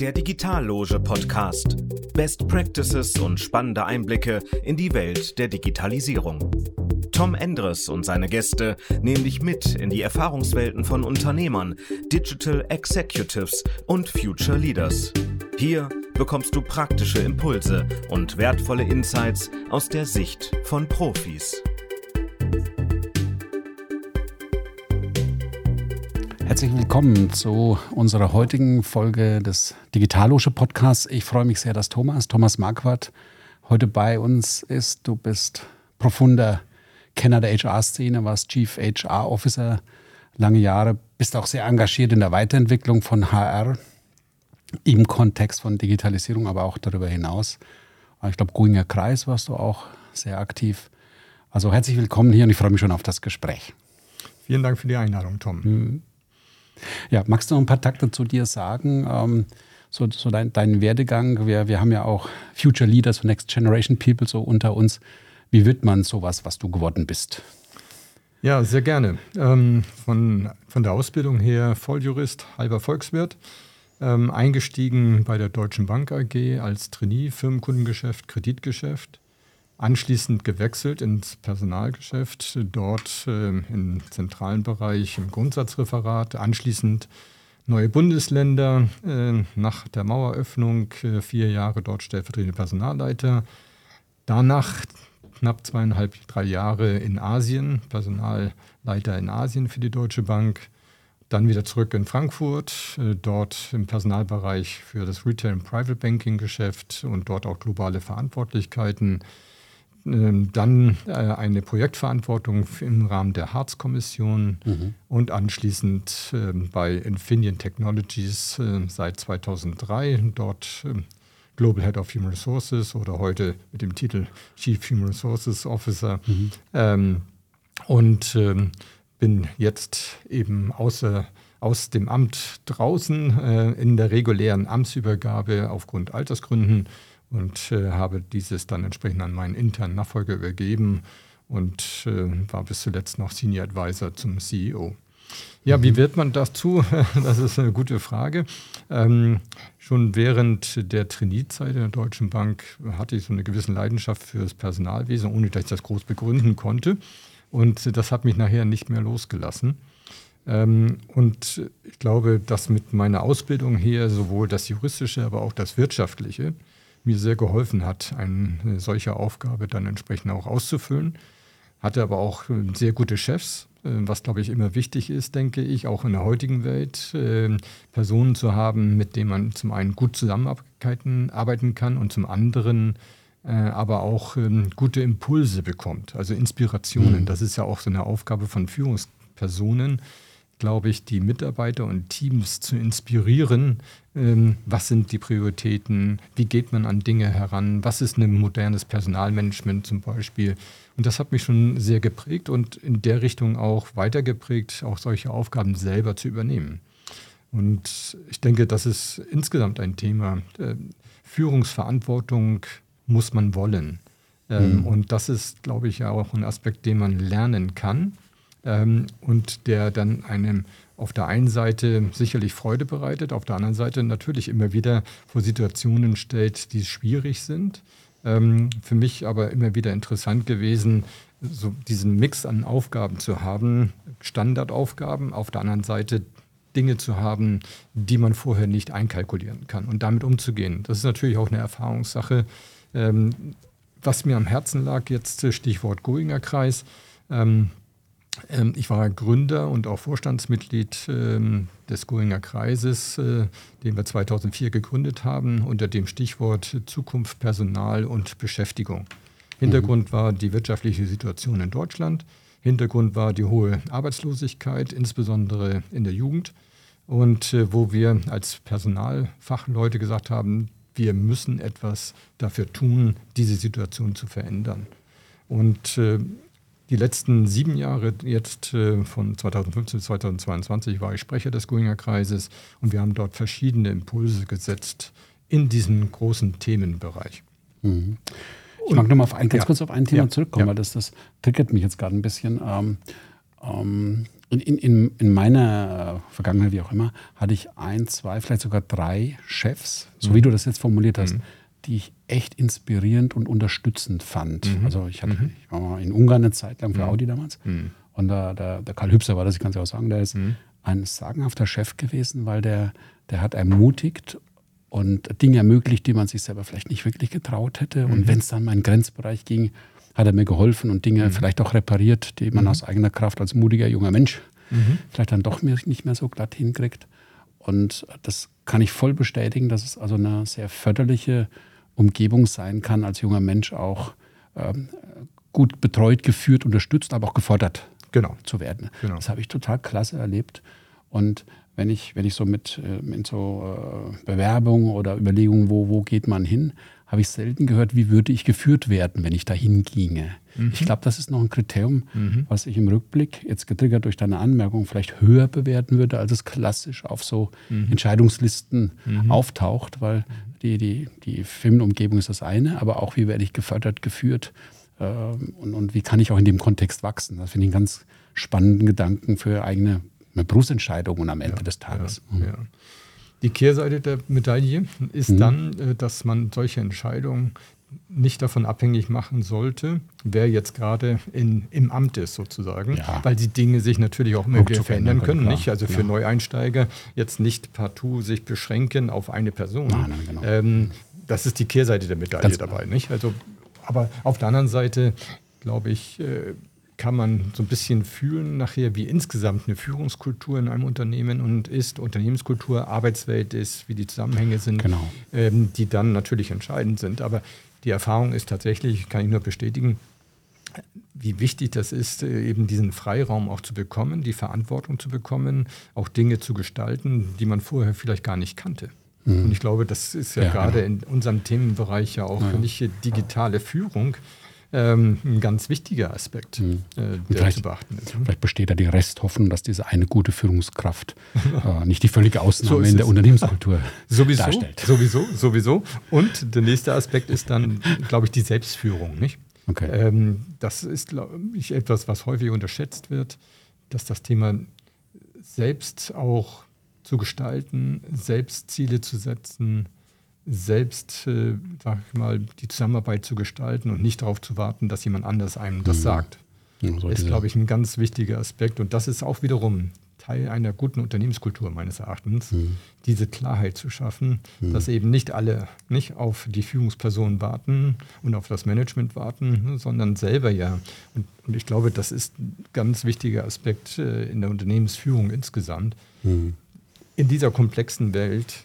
Der Digitalloge Podcast. Best Practices und spannende Einblicke in die Welt der Digitalisierung. Tom Endres und seine Gäste nehmen dich mit in die Erfahrungswelten von Unternehmern, Digital Executives und Future Leaders. Hier bekommst du praktische Impulse und wertvolle Insights aus der Sicht von Profis. Herzlich willkommen zu unserer heutigen Folge des Digitalosche Podcasts. Ich freue mich sehr, dass Thomas, Thomas Marquardt, heute bei uns ist. Du bist profunder Kenner der HR-Szene, warst Chief HR Officer lange Jahre, bist auch sehr engagiert in der Weiterentwicklung von HR im Kontext von Digitalisierung, aber auch darüber hinaus. Ich glaube, Guinger Kreis warst du auch sehr aktiv. Also herzlich willkommen hier und ich freue mich schon auf das Gespräch. Vielen Dank für die Einladung, Tom. Mhm. Ja, magst du noch ein paar Takte zu dir sagen? Ähm, so, so dein, deinen Werdegang. Wir, wir haben ja auch Future Leaders und Next Generation People so unter uns. Wie wird man sowas, was du geworden bist? Ja, sehr gerne. Ähm, von, von der Ausbildung her Volljurist, halber Volkswirt. Ähm, eingestiegen bei der Deutschen Bank AG als Trainee, Firmenkundengeschäft, Kreditgeschäft. Anschließend gewechselt ins Personalgeschäft, dort äh, im zentralen Bereich im Grundsatzreferat. Anschließend neue Bundesländer, äh, nach der Maueröffnung äh, vier Jahre dort stellvertretende Personalleiter. Danach knapp zweieinhalb, drei Jahre in Asien, Personalleiter in Asien für die Deutsche Bank. Dann wieder zurück in Frankfurt, äh, dort im Personalbereich für das Retail- und Private Banking Geschäft und dort auch globale Verantwortlichkeiten dann äh, eine Projektverantwortung im Rahmen der Harz-Kommission mhm. und anschließend ähm, bei Infineon Technologies äh, seit 2003, dort ähm, Global Head of Human Resources oder heute mit dem Titel Chief Human Resources Officer. Mhm. Ähm, und ähm, bin jetzt eben außer, aus dem Amt draußen äh, in der regulären Amtsübergabe aufgrund Altersgründen und äh, habe dieses dann entsprechend an meinen internen Nachfolger übergeben und äh, war bis zuletzt noch Senior Advisor zum CEO. Ja, wie mhm. wird man dazu? Das ist eine gute Frage. Ähm, schon während der Trainee-Zeit in der Deutschen Bank hatte ich so eine gewisse Leidenschaft für das Personalwesen, ohne dass ich das groß begründen konnte. Und das hat mich nachher nicht mehr losgelassen. Ähm, und ich glaube, dass mit meiner Ausbildung hier sowohl das Juristische, aber auch das Wirtschaftliche mir sehr geholfen hat, eine solche Aufgabe dann entsprechend auch auszufüllen. Hatte aber auch äh, sehr gute Chefs, äh, was glaube ich immer wichtig ist, denke ich, auch in der heutigen Welt, äh, Personen zu haben, mit denen man zum einen gut zusammenarbeiten kann und zum anderen aber auch ähm, gute Impulse bekommt, also Inspirationen. Mhm. Das ist ja auch so eine Aufgabe von Führungspersonen, glaube ich, die Mitarbeiter und Teams zu inspirieren. Ähm, was sind die Prioritäten? Wie geht man an Dinge heran? Was ist ein modernes Personalmanagement zum Beispiel? Und das hat mich schon sehr geprägt und in der Richtung auch weitergeprägt, auch solche Aufgaben selber zu übernehmen. Und ich denke, das ist insgesamt ein Thema. Äh, Führungsverantwortung muss man wollen. Ähm, mhm. Und das ist, glaube ich, auch ein Aspekt, den man lernen kann ähm, und der dann einem auf der einen Seite sicherlich Freude bereitet, auf der anderen Seite natürlich immer wieder vor Situationen stellt, die schwierig sind. Ähm, für mich aber immer wieder interessant gewesen, so diesen Mix an Aufgaben zu haben, Standardaufgaben, auf der anderen Seite Dinge zu haben, die man vorher nicht einkalkulieren kann und damit umzugehen. Das ist natürlich auch eine Erfahrungssache. Ähm, was mir am Herzen lag, jetzt Stichwort Goinger Kreis. Ähm, ich war Gründer und auch Vorstandsmitglied ähm, des Goinger Kreises, äh, den wir 2004 gegründet haben, unter dem Stichwort Zukunft, Personal und Beschäftigung. Hintergrund mhm. war die wirtschaftliche Situation in Deutschland. Hintergrund war die hohe Arbeitslosigkeit, insbesondere in der Jugend. Und äh, wo wir als Personalfachleute gesagt haben, wir müssen etwas dafür tun, diese Situation zu verändern. Und äh, die letzten sieben Jahre, jetzt äh, von 2015 bis 2022, war ich Sprecher des Goinger Kreises und wir haben dort verschiedene Impulse gesetzt in diesem großen Themenbereich. Mhm. Ich mag nochmal ganz ja. kurz auf ein Thema ja. zurückkommen, ja. weil das, das triggert mich jetzt gerade ein bisschen. Ähm, ähm, in, in, in meiner Vergangenheit, wie auch immer, hatte ich ein, zwei, vielleicht sogar drei Chefs, so mhm. wie du das jetzt formuliert hast, mhm. Die ich echt inspirierend und unterstützend fand. Mhm. Also ich, hatte, mhm. ich war mal in Ungarn eine Zeit lang für mhm. Audi damals. Mhm. Und da, der, der Karl Hübser war das, ich kann es ja auch sagen, der ist ein sagenhafter Chef gewesen, weil der, der hat ermutigt und Dinge ermöglicht, die man sich selber vielleicht nicht wirklich getraut hätte. Und wenn es dann mal in den Grenzbereich ging, hat er mir geholfen und Dinge mhm. vielleicht auch repariert, die man mhm. aus eigener Kraft als mutiger junger Mensch mhm. vielleicht dann doch nicht mehr so glatt hinkriegt. Und das kann ich voll bestätigen, dass es also eine sehr förderliche Umgebung sein kann, als junger Mensch auch ähm, gut betreut, geführt, unterstützt, aber auch gefordert genau. zu werden. Genau. Das habe ich total klasse erlebt. Und wenn ich, wenn ich so mit äh, in so äh, Bewerbungen oder Überlegungen, wo, wo geht man hin, habe ich selten gehört, wie würde ich geführt werden, wenn ich dahin ginge. Mhm. Ich glaube, das ist noch ein Kriterium, mhm. was ich im Rückblick, jetzt getriggert durch deine Anmerkung, vielleicht höher bewerten würde, als es klassisch auf so mhm. Entscheidungslisten mhm. auftaucht, weil die, die, die Firmenumgebung ist das eine, aber auch, wie werde ich gefördert, geführt äh, und, und wie kann ich auch in dem Kontext wachsen. Das finde ich einen ganz spannenden Gedanken für eigene Berufsentscheidungen am Ende ja, des Tages. Ja, ja. Die Kehrseite der Medaille ist mhm. dann, äh, dass man solche Entscheidungen nicht davon abhängig machen sollte, wer jetzt gerade in, im Amt ist sozusagen, ja. weil die Dinge sich natürlich auch immer wieder verändern können. können nicht? Also für ja. Neueinsteiger jetzt nicht partout sich beschränken auf eine Person. Nein, nein, genau. ähm, das ist die Kehrseite der Medaille Ganz dabei. Nicht? Also, aber auf der anderen Seite glaube ich, äh, kann man so ein bisschen fühlen nachher, wie insgesamt eine Führungskultur in einem Unternehmen und ist, Unternehmenskultur, Arbeitswelt ist, wie die Zusammenhänge sind, genau. ähm, die dann natürlich entscheidend sind. Aber die Erfahrung ist tatsächlich, kann ich nur bestätigen, wie wichtig das ist, äh, eben diesen Freiraum auch zu bekommen, die Verantwortung zu bekommen, auch Dinge zu gestalten, die man vorher vielleicht gar nicht kannte. Mhm. Und ich glaube, das ist ja, ja gerade genau. in unserem Themenbereich ja auch ja. nicht digitale Führung ähm, ein ganz wichtiger Aspekt, mhm. äh, der zu beachten ist. Vielleicht besteht da die Resthoffnung, dass diese eine gute Führungskraft äh, nicht die völlige Ausnahme so in der Unternehmenskultur sowieso, darstellt. Sowieso, sowieso. Und der nächste Aspekt ist dann, glaube ich, die Selbstführung. Nicht? Okay. Ähm, das ist, glaube ich, etwas, was häufig unterschätzt wird, dass das Thema selbst auch zu gestalten, selbst Ziele zu setzen, selbst, äh, sag ich mal, die Zusammenarbeit zu gestalten und nicht darauf zu warten, dass jemand anders einem das mhm. sagt. Ja, so ist, glaube ich, ein ganz wichtiger Aspekt. Und das ist auch wiederum Teil einer guten Unternehmenskultur meines Erachtens, mhm. diese Klarheit zu schaffen, mhm. dass eben nicht alle nicht auf die Führungsperson warten und auf das Management warten, sondern selber ja. Und, und ich glaube, das ist ein ganz wichtiger Aspekt äh, in der Unternehmensführung insgesamt. Mhm. In dieser komplexen Welt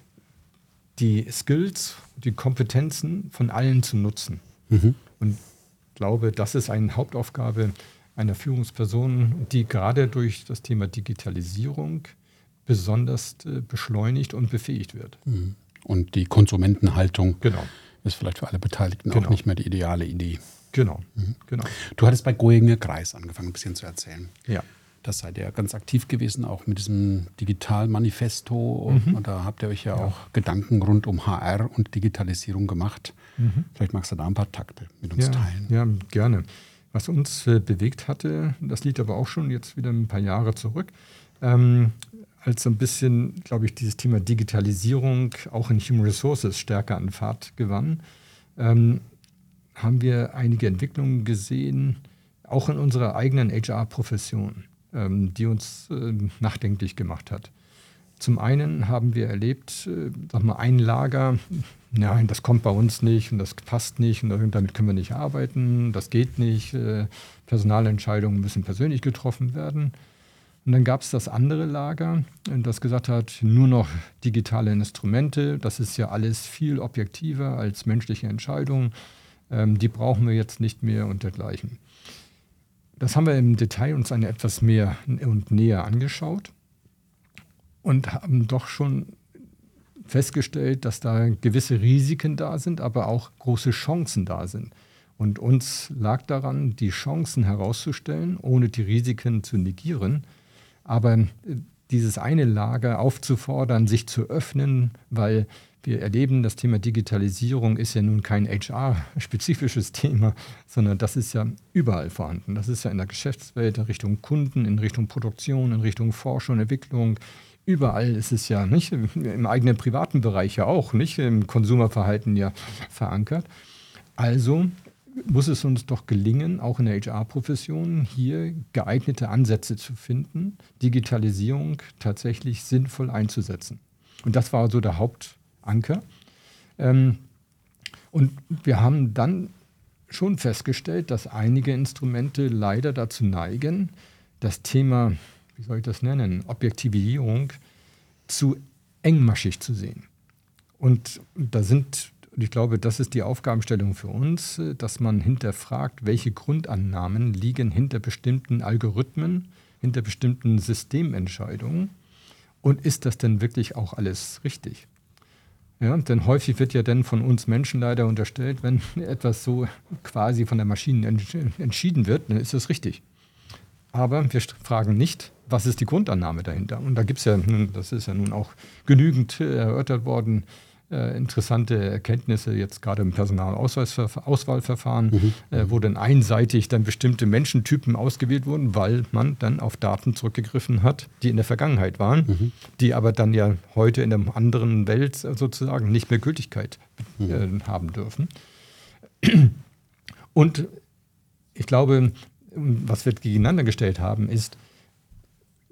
die Skills, die Kompetenzen von allen zu nutzen. Mhm. Und ich glaube, das ist eine Hauptaufgabe einer Führungsperson, die gerade durch das Thema Digitalisierung besonders äh, beschleunigt und befähigt wird. Mhm. Und die Konsumentenhaltung genau. ist vielleicht für alle Beteiligten genau. auch nicht mehr die ideale Idee. Genau, mhm. genau. Du hattest bei Goinger Kreis angefangen, ein bisschen zu erzählen. Ja. Das seid ihr ganz aktiv gewesen, auch mit diesem Digitalmanifesto. Mhm. Und da habt ihr euch ja, ja, auch Gedanken rund um HR und Digitalisierung gemacht. Mhm. Vielleicht magst du da ein paar Takte mit uns ja, teilen. Ja, gerne. Was uns äh, bewegt hatte, das liegt aber auch schon jetzt wieder ein paar Jahre zurück, ähm, als so ein bisschen, glaube ich, dieses Thema Digitalisierung auch in Human Resources stärker an Fahrt gewann, ähm, haben wir einige Entwicklungen gesehen, auch in unserer eigenen HR-Profession die uns äh, nachdenklich gemacht hat. Zum einen haben wir erlebt, äh, sag mal, ein Lager, nein, das kommt bei uns nicht und das passt nicht und damit können wir nicht arbeiten, das geht nicht, äh, Personalentscheidungen müssen persönlich getroffen werden. Und dann gab es das andere Lager, das gesagt hat, nur noch digitale Instrumente, das ist ja alles viel objektiver als menschliche Entscheidungen, ähm, die brauchen wir jetzt nicht mehr und dergleichen. Das haben wir im Detail uns eine etwas mehr und näher angeschaut und haben doch schon festgestellt, dass da gewisse Risiken da sind, aber auch große Chancen da sind. Und uns lag daran, die Chancen herauszustellen, ohne die Risiken zu negieren. Aber äh, dieses eine Lager aufzufordern, sich zu öffnen, weil wir erleben, das Thema Digitalisierung ist ja nun kein HR-spezifisches Thema, sondern das ist ja überall vorhanden. Das ist ja in der Geschäftswelt, in Richtung Kunden, in Richtung Produktion, in Richtung Forschung, Entwicklung. Überall ist es ja nicht, im eigenen privaten Bereich ja auch, nicht im Konsumerverhalten ja verankert. Also muss es uns doch gelingen, auch in der HR-Profession hier geeignete Ansätze zu finden, Digitalisierung tatsächlich sinnvoll einzusetzen. Und das war so der Hauptanker. Ähm, und wir haben dann schon festgestellt, dass einige Instrumente leider dazu neigen, das Thema, wie soll ich das nennen, Objektivierung zu engmaschig zu sehen. Und da sind ich glaube, das ist die Aufgabenstellung für uns, dass man hinterfragt, welche Grundannahmen liegen hinter bestimmten Algorithmen, hinter bestimmten Systementscheidungen und ist das denn wirklich auch alles richtig? Ja, denn häufig wird ja dann von uns Menschen leider unterstellt, wenn etwas so quasi von der Maschine entschieden wird, dann ist das richtig. Aber wir fragen nicht, was ist die Grundannahme dahinter? Und da gibt es ja, das ist ja nun auch genügend äh, erörtert worden, äh, interessante Erkenntnisse jetzt gerade im Personalauswahlverfahren, mhm. äh, wo dann einseitig dann bestimmte Menschentypen ausgewählt wurden, weil man dann auf Daten zurückgegriffen hat, die in der Vergangenheit waren, mhm. die aber dann ja heute in einer anderen Welt sozusagen nicht mehr Gültigkeit mhm. äh, haben dürfen. Und ich glaube, was wir gegeneinander gestellt haben, ist,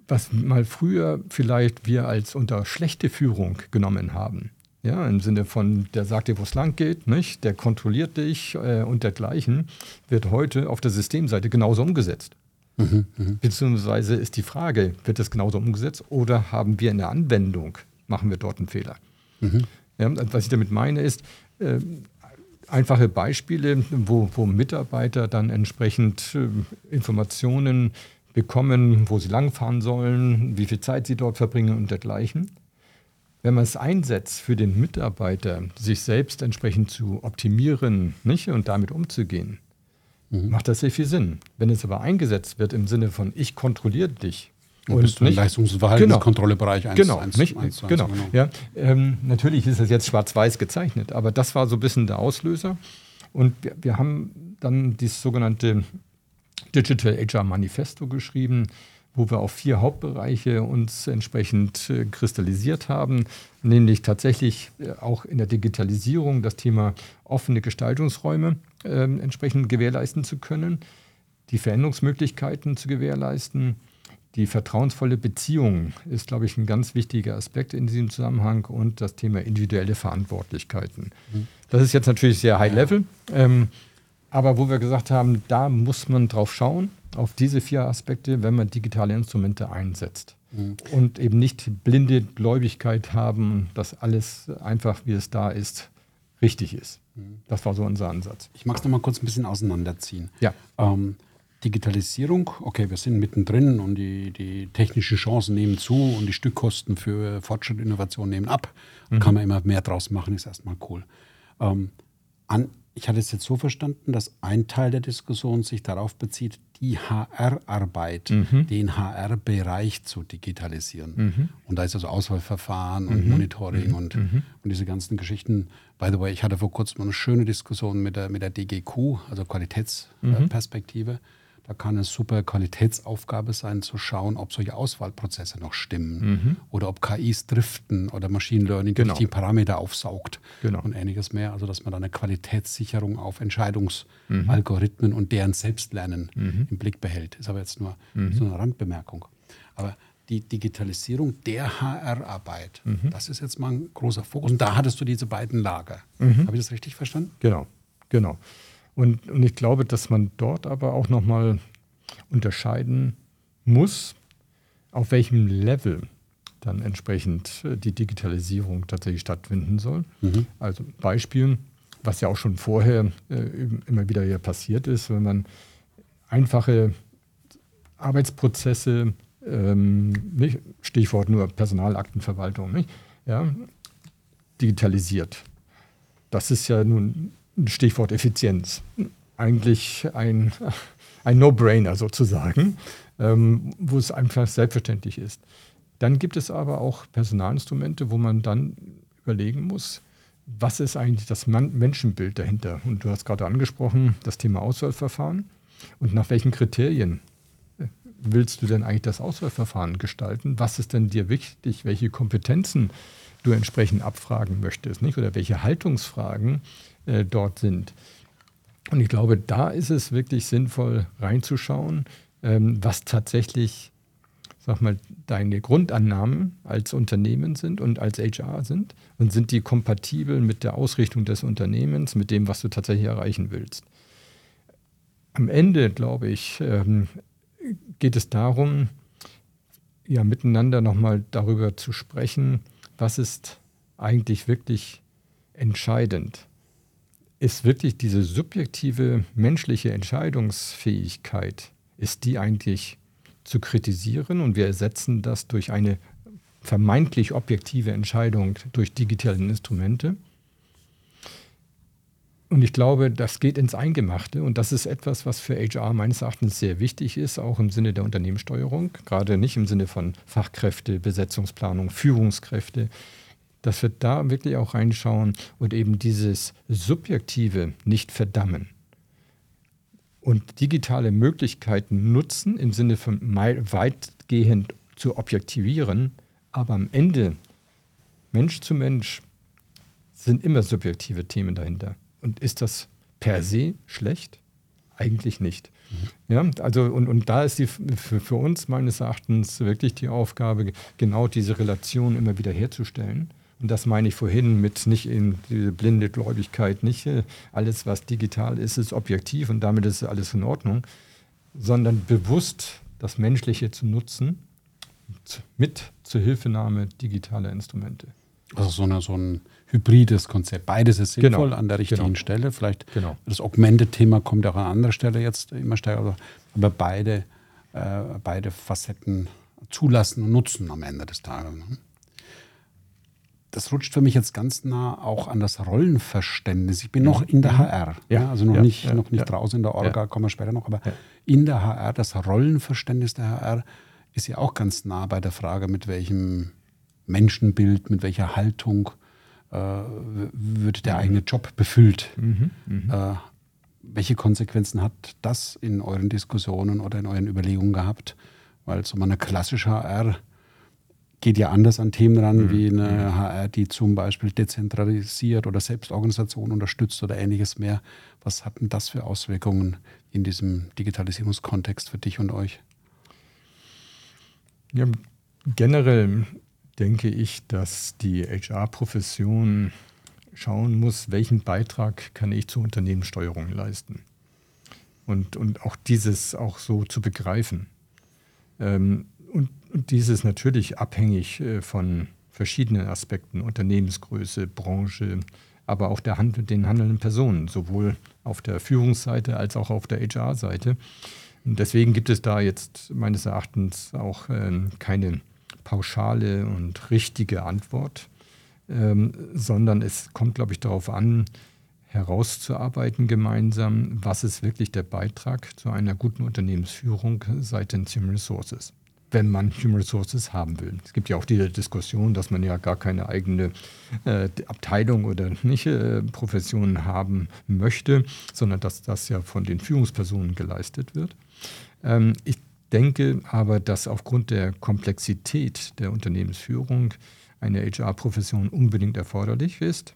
was mal früher vielleicht wir als unter schlechte Führung genommen haben ja, im Sinne von, der sagt dir, wo es lang geht, nicht? der kontrolliert dich äh, und dergleichen, wird heute auf der Systemseite genauso umgesetzt. Mhm, mh. Beziehungsweise ist die Frage, wird das genauso umgesetzt oder haben wir in der Anwendung, machen wir dort einen Fehler? Mhm. Ja, was ich damit meine ist, äh, einfache Beispiele, wo, wo, Mitarbeiter dann entsprechend äh, Informationen bekommen, wo sie langfahren sollen, wie viel Zeit sie dort verbringen und dergleichen wenn man es einsetzt für den Mitarbeiter, sich selbst entsprechend zu optimieren nicht, und damit umzugehen, mhm. macht das sehr viel Sinn. Wenn es aber eingesetzt wird im Sinne von ich kontrolliere dich, und bist du im Leistungs- und Verhaltenskontrollebereich genau. 1 genau, eins, nicht, eins, genau. genau. Ja, ähm, natürlich ist es jetzt schwarz-weiß gezeichnet, aber das war so ein bisschen der Auslöser. Und wir, wir haben dann dieses sogenannte Digital HR Manifesto geschrieben, wo wir auf vier Hauptbereiche uns entsprechend äh, kristallisiert haben, nämlich tatsächlich äh, auch in der Digitalisierung das Thema offene Gestaltungsräume äh, entsprechend gewährleisten zu können, die Veränderungsmöglichkeiten zu gewährleisten, die vertrauensvolle Beziehung ist, glaube ich, ein ganz wichtiger Aspekt in diesem Zusammenhang und das Thema individuelle Verantwortlichkeiten. Mhm. Das ist jetzt natürlich sehr high level, ähm, aber wo wir gesagt haben, da muss man drauf schauen auf diese vier Aspekte, wenn man digitale Instrumente einsetzt. Mhm. Und eben nicht blinde Gläubigkeit haben, dass alles einfach, wie es da ist, richtig ist. Mhm. Das war so unser Ansatz. Ich mag es nochmal kurz ein bisschen auseinanderziehen. Ja. Ähm, Digitalisierung, okay, wir sind mittendrin und die, die technischen Chancen nehmen zu und die Stückkosten für Fortschritt und Innovation nehmen ab. Mhm. Kann man immer mehr draus machen, ist erstmal cool. Ähm, an, ich hatte es jetzt so verstanden, dass ein Teil der Diskussion sich darauf bezieht, die HR-Arbeit, mhm. den HR-Bereich zu digitalisieren. Mhm. Und da ist also Auswahlverfahren und mhm. Monitoring und, mhm. und diese ganzen Geschichten. By the way, ich hatte vor kurzem eine schöne Diskussion mit der, mit der DGQ, also Qualitätsperspektive. Äh, da kann es super Qualitätsaufgabe sein, zu schauen, ob solche Auswahlprozesse noch stimmen mhm. oder ob KIs driften oder Machine Learning genau. die Parameter aufsaugt genau. und ähnliches mehr. Also, dass man da eine Qualitätssicherung auf Entscheidungsalgorithmen mhm. und deren Selbstlernen mhm. im Blick behält. Ist aber jetzt nur mhm. so eine Randbemerkung. Aber die Digitalisierung der HR-Arbeit, mhm. das ist jetzt mal ein großer Fokus. Und da hattest du diese beiden Lager. Mhm. Habe ich das richtig verstanden? Genau, genau. Und, und ich glaube, dass man dort aber auch nochmal unterscheiden muss, auf welchem Level dann entsprechend äh, die Digitalisierung tatsächlich stattfinden soll. Mhm. Also Beispiel, was ja auch schon vorher äh, immer wieder hier passiert ist, wenn man einfache Arbeitsprozesse, ähm, nicht, Stichwort nur Personalaktenverwaltung, nicht, ja, digitalisiert. Das ist ja nun Stichwort Effizienz. Eigentlich ein, ein No-Brainer sozusagen, ähm, wo es einfach selbstverständlich ist. Dann gibt es aber auch Personalinstrumente, wo man dann überlegen muss, was ist eigentlich das Menschenbild dahinter? Und du hast gerade angesprochen, das Thema Auswahlverfahren. Und nach welchen Kriterien willst du denn eigentlich das Auswahlverfahren gestalten? Was ist denn dir wichtig? Welche Kompetenzen du entsprechend abfragen möchtest, nicht? Oder welche Haltungsfragen äh, dort sind? Und ich glaube, da ist es wirklich sinnvoll reinzuschauen, ähm, was tatsächlich sag mal, deine Grundannahmen als Unternehmen sind und als HR sind und sind die kompatibel mit der Ausrichtung des Unternehmens, mit dem, was du tatsächlich erreichen willst. Am Ende, glaube ich, ähm, geht es darum, ja, miteinander nochmal darüber zu sprechen, was ist eigentlich wirklich entscheidend. Ist wirklich diese subjektive menschliche Entscheidungsfähigkeit, ist die eigentlich zu kritisieren und wir ersetzen das durch eine vermeintlich objektive Entscheidung durch digitale Instrumente. Und ich glaube, das geht ins Eingemachte und das ist etwas, was für HR meines Erachtens sehr wichtig ist, auch im Sinne der Unternehmenssteuerung, gerade nicht im Sinne von Fachkräfte, Besetzungsplanung, Führungskräfte, dass wir da wirklich auch reinschauen und eben dieses Subjektive nicht verdammen und digitale Möglichkeiten nutzen, im Sinne von weitgehend zu objektivieren, aber am Ende, Mensch zu Mensch, sind immer subjektive Themen dahinter. Und ist das per se schlecht? Eigentlich nicht. Mhm. Ja, also und, und da ist die für, für uns meines Erachtens wirklich die Aufgabe, genau diese Relation immer wieder herzustellen und das meine ich vorhin mit nicht in diese blinde Gläubigkeit, nicht äh, alles, was digital ist, ist objektiv und damit ist alles in Ordnung, sondern bewusst das Menschliche zu nutzen mit Zuhilfenahme digitaler Instrumente. Also so, eine, so ein hybrides Konzept. Beides ist sinnvoll genau. an der richtigen genau. Stelle. Vielleicht genau. das Augmented-Thema kommt auch an anderer Stelle jetzt immer stärker, aber beide, äh, beide Facetten zulassen und nutzen am Ende des Tages. Ne? das rutscht für mich jetzt ganz nah auch an das Rollenverständnis. Ich bin noch in der HR, mhm. ja, also noch ja, nicht, ja, noch nicht ja. draußen in der Orga, kommen wir später noch, aber in der HR, das Rollenverständnis der HR ist ja auch ganz nah bei der Frage, mit welchem Menschenbild, mit welcher Haltung wird der mhm. eigene Job befüllt. Mhm, mh. äh, welche Konsequenzen hat das in euren Diskussionen oder in euren Überlegungen gehabt? Weil so eine klassische HR geht ja anders an Themen ran mhm. wie eine HR, die zum Beispiel dezentralisiert oder Selbstorganisation unterstützt oder ähnliches mehr. Was hat denn das für Auswirkungen in diesem Digitalisierungskontext für dich und euch? Ja, generell denke ich, dass die HR-Profession schauen muss, welchen Beitrag kann ich zur Unternehmenssteuerung leisten. Und, und auch dieses auch so zu begreifen. Ähm, und und dies ist natürlich abhängig äh, von verschiedenen Aspekten, Unternehmensgröße, Branche, aber auch der Hand, den handelnden Personen, sowohl auf der Führungsseite als auch auf der HR-Seite. Deswegen gibt es da jetzt meines Erachtens auch ähm, keine pauschale und richtige Antwort, ähm, sondern es kommt, glaube ich, darauf an, herauszuarbeiten gemeinsam, was ist wirklich der Beitrag zu einer guten Unternehmensführung seitens Human Resources wenn man Human Resources haben will. Es gibt ja auch diese Diskussion, dass man ja gar keine eigene äh, Abteilung oder nicht äh, Profession haben möchte, sondern dass das ja von den Führungspersonen geleistet wird. Ähm, ich denke aber, dass aufgrund der Komplexität der Unternehmensführung eine HR-Profession unbedingt erforderlich ist,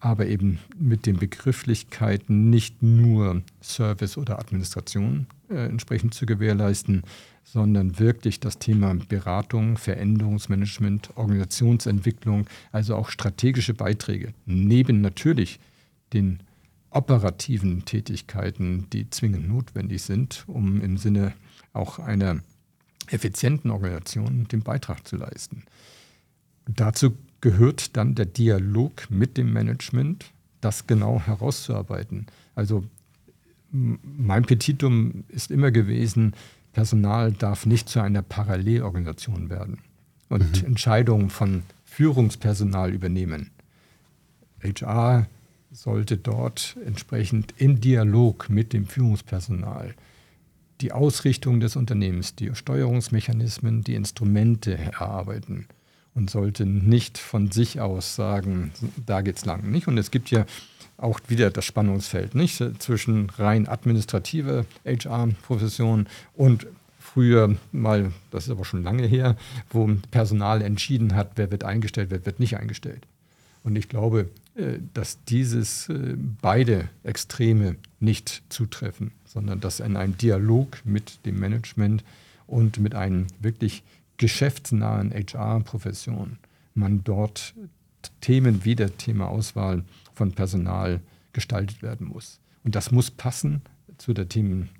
aber eben mit den Begrifflichkeiten nicht nur Service oder Administration äh, entsprechend zu gewährleisten, sondern wirklich das Thema Beratung, Veränderungsmanagement, Organisationsentwicklung, also auch strategische Beiträge, neben natürlich den operativen Tätigkeiten, die zwingend notwendig sind, um im Sinne auch einer effizienten Organisation den Beitrag zu leisten. dazu gehört dann der Dialog mit dem Management, das genau herauszuarbeiten. Also mein Petitum ist immer gewesen, Personal darf nicht zu einer Parallelorganisation werden und mhm. Entscheidungen von Führungspersonal übernehmen. HR sollte dort entsprechend im Dialog mit dem Führungspersonal die Ausrichtung des Unternehmens, die Steuerungsmechanismen, die Instrumente erarbeiten und sollte nicht von sich aus sagen, da geht's lang. Nicht? Und es gibt ja auch wieder das Spannungsfeld nicht? zwischen rein administrativer HR-Profession und früher mal, das ist aber schon lange her, wo Personal entschieden hat, wer wird eingestellt, wer wird nicht eingestellt. Und ich glaube, dass dieses äh, beide Extreme nicht zutreffen, sondern dass in einem Dialog mit dem Management und mit einem wirklich geschäftsnahen HR-Profession man dort Themen wie das Thema Auswahl von Personal gestaltet werden muss. Und das muss passen zu der Themen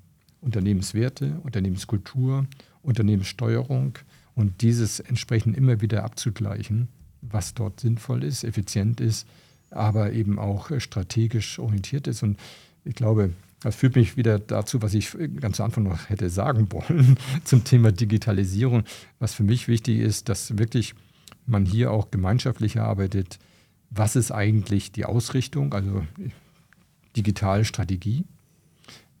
Unternehmenswerte, Unternehmenskultur, Unternehmenssteuerung und dieses entsprechend immer wieder abzugleichen, was dort sinnvoll ist, effizient ist, aber eben auch strategisch orientiert ist. Und ich glaube, das führt mich wieder dazu, was ich ganz am Anfang noch hätte sagen wollen zum Thema Digitalisierung. Was für mich wichtig ist, dass wirklich man hier auch gemeinschaftlich arbeitet. Was ist eigentlich die Ausrichtung, also digitale Strategie?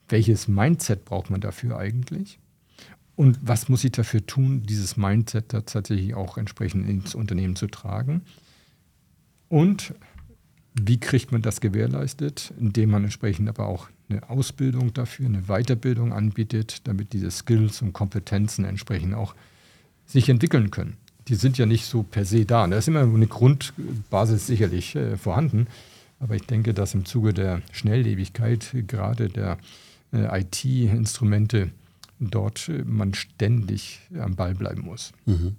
Welches Mindset braucht man dafür eigentlich? Und was muss ich dafür tun, dieses Mindset tatsächlich auch entsprechend ins Unternehmen zu tragen? Und wie kriegt man das gewährleistet? Indem man entsprechend aber auch eine Ausbildung dafür, eine Weiterbildung anbietet, damit diese Skills und Kompetenzen entsprechend auch sich entwickeln können. Die sind ja nicht so per se da. Da ist immer eine Grundbasis sicherlich äh, vorhanden. Aber ich denke, dass im Zuge der Schnelllebigkeit gerade der äh, IT-Instrumente dort äh, man ständig am Ball bleiben muss. Mhm.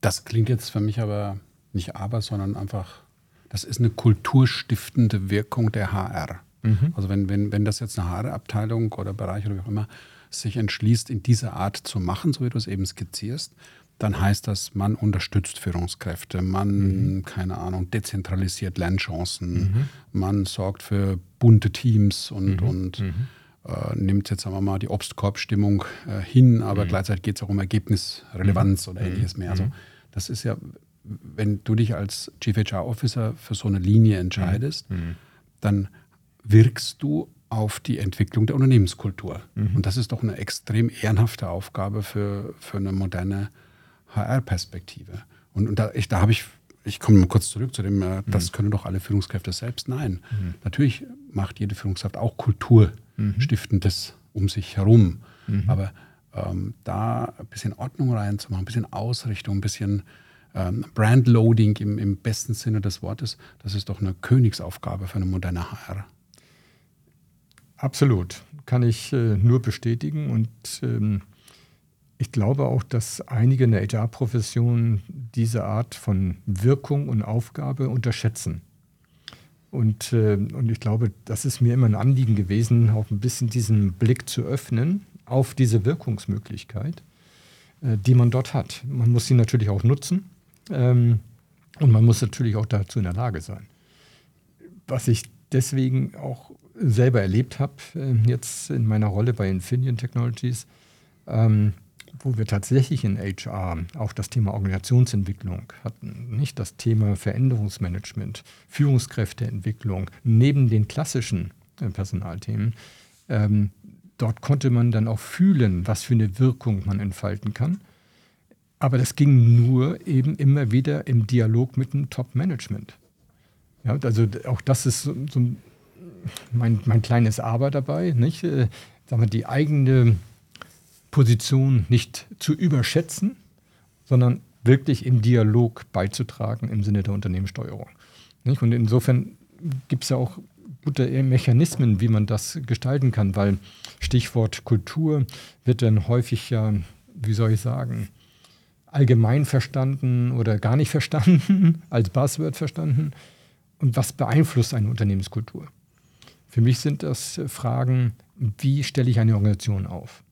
Das klingt jetzt für mich aber nicht aber, sondern einfach das ist eine kulturstiftende Wirkung der HR. Mhm. Also wenn, wenn, wenn das jetzt eine HR-Abteilung oder Bereich oder wie auch immer sich entschließt, in dieser Art zu machen, so wie du es eben skizzierst, dann heißt das, man unterstützt Führungskräfte, man, mhm. keine Ahnung, dezentralisiert Lernchancen, mhm. man sorgt für bunte Teams und, mhm. und mhm. äh, nimmt jetzt, sagen wir mal, die Obstkorbstimmung äh, hin, aber mhm. gleichzeitig geht es auch um Ergebnisrelevanz oder ähnliches mehr. Also das ist ja wenn du dich als Chief HR Officer für so eine Linie entscheidest, mhm. mhm. dann wirkst du auf die Entwicklung der Unternehmenskultur. Mhm. Und das ist doch eine extrem ehrenhafte Aufgabe für, für eine moderne HR-Perspektive. Und, und da, ich, da habe ich, ich komme mal kurz zurück zu dem, äh, das mhm. können doch alle Führungskräfte selbst. Nein, mhm. natürlich macht jede Führungskraft auch Kulturstiftendes mhm. um sich herum. Aber ähm, da ein bisschen Ordnung reinzumachen, ein bisschen Ausrichtung, ein bisschen ähm, Brandloading im, im besten Sinne des Wortes, das ist doch eine Königsaufgabe für eine moderne HR. Absolut, kann ich äh, nur bestätigen und ähm, ich glaube auch, dass einige in der HR-Profession diese Art von Wirkung und Aufgabe unterschätzen. Und, äh, und ich glaube, das ist mir immer ein Anliegen gewesen, auch ein bisschen diesen Blick zu öffnen auf diese Wirkungsmöglichkeit, äh, die man dort hat. Man muss sie natürlich auch nutzen. Ähm, und man muss natürlich auch dazu in der Lage sein. Was ich deswegen auch selber erlebt habe, äh, jetzt in meiner Rolle bei Infineon Technologies, ähm, wo wir tatsächlich in HR auch das Thema Organisationsentwicklung hatten, nicht das Thema Veränderungsmanagement, Führungskräfteentwicklung, neben den klassischen äh, Personalthemen. Ähm, dort konnte man dann auch fühlen, was für eine Wirkung man entfalten kann. Aber das ging nur eben immer wieder im Dialog mit dem Top-Management. Ja, also auch das ist so, so mein, mein, kleines Aber dabei, nicht? Äh, sagen wir, die eigene Position nicht zu überschätzen, sondern wirklich im Dialog beizutragen im Sinne der Unternehmenssteuerung. Nicht? Und insofern gibt es ja auch gute Mechanismen, wie man das gestalten kann, weil Stichwort Kultur wird dann häufig ja, wie soll ich sagen, allgemein verstanden oder gar nicht verstanden, als Buzzword verstanden? Und was beeinflusst eine Unternehmenskultur? Für mich sind das Fragen, wie stelle ich eine Organisation auf?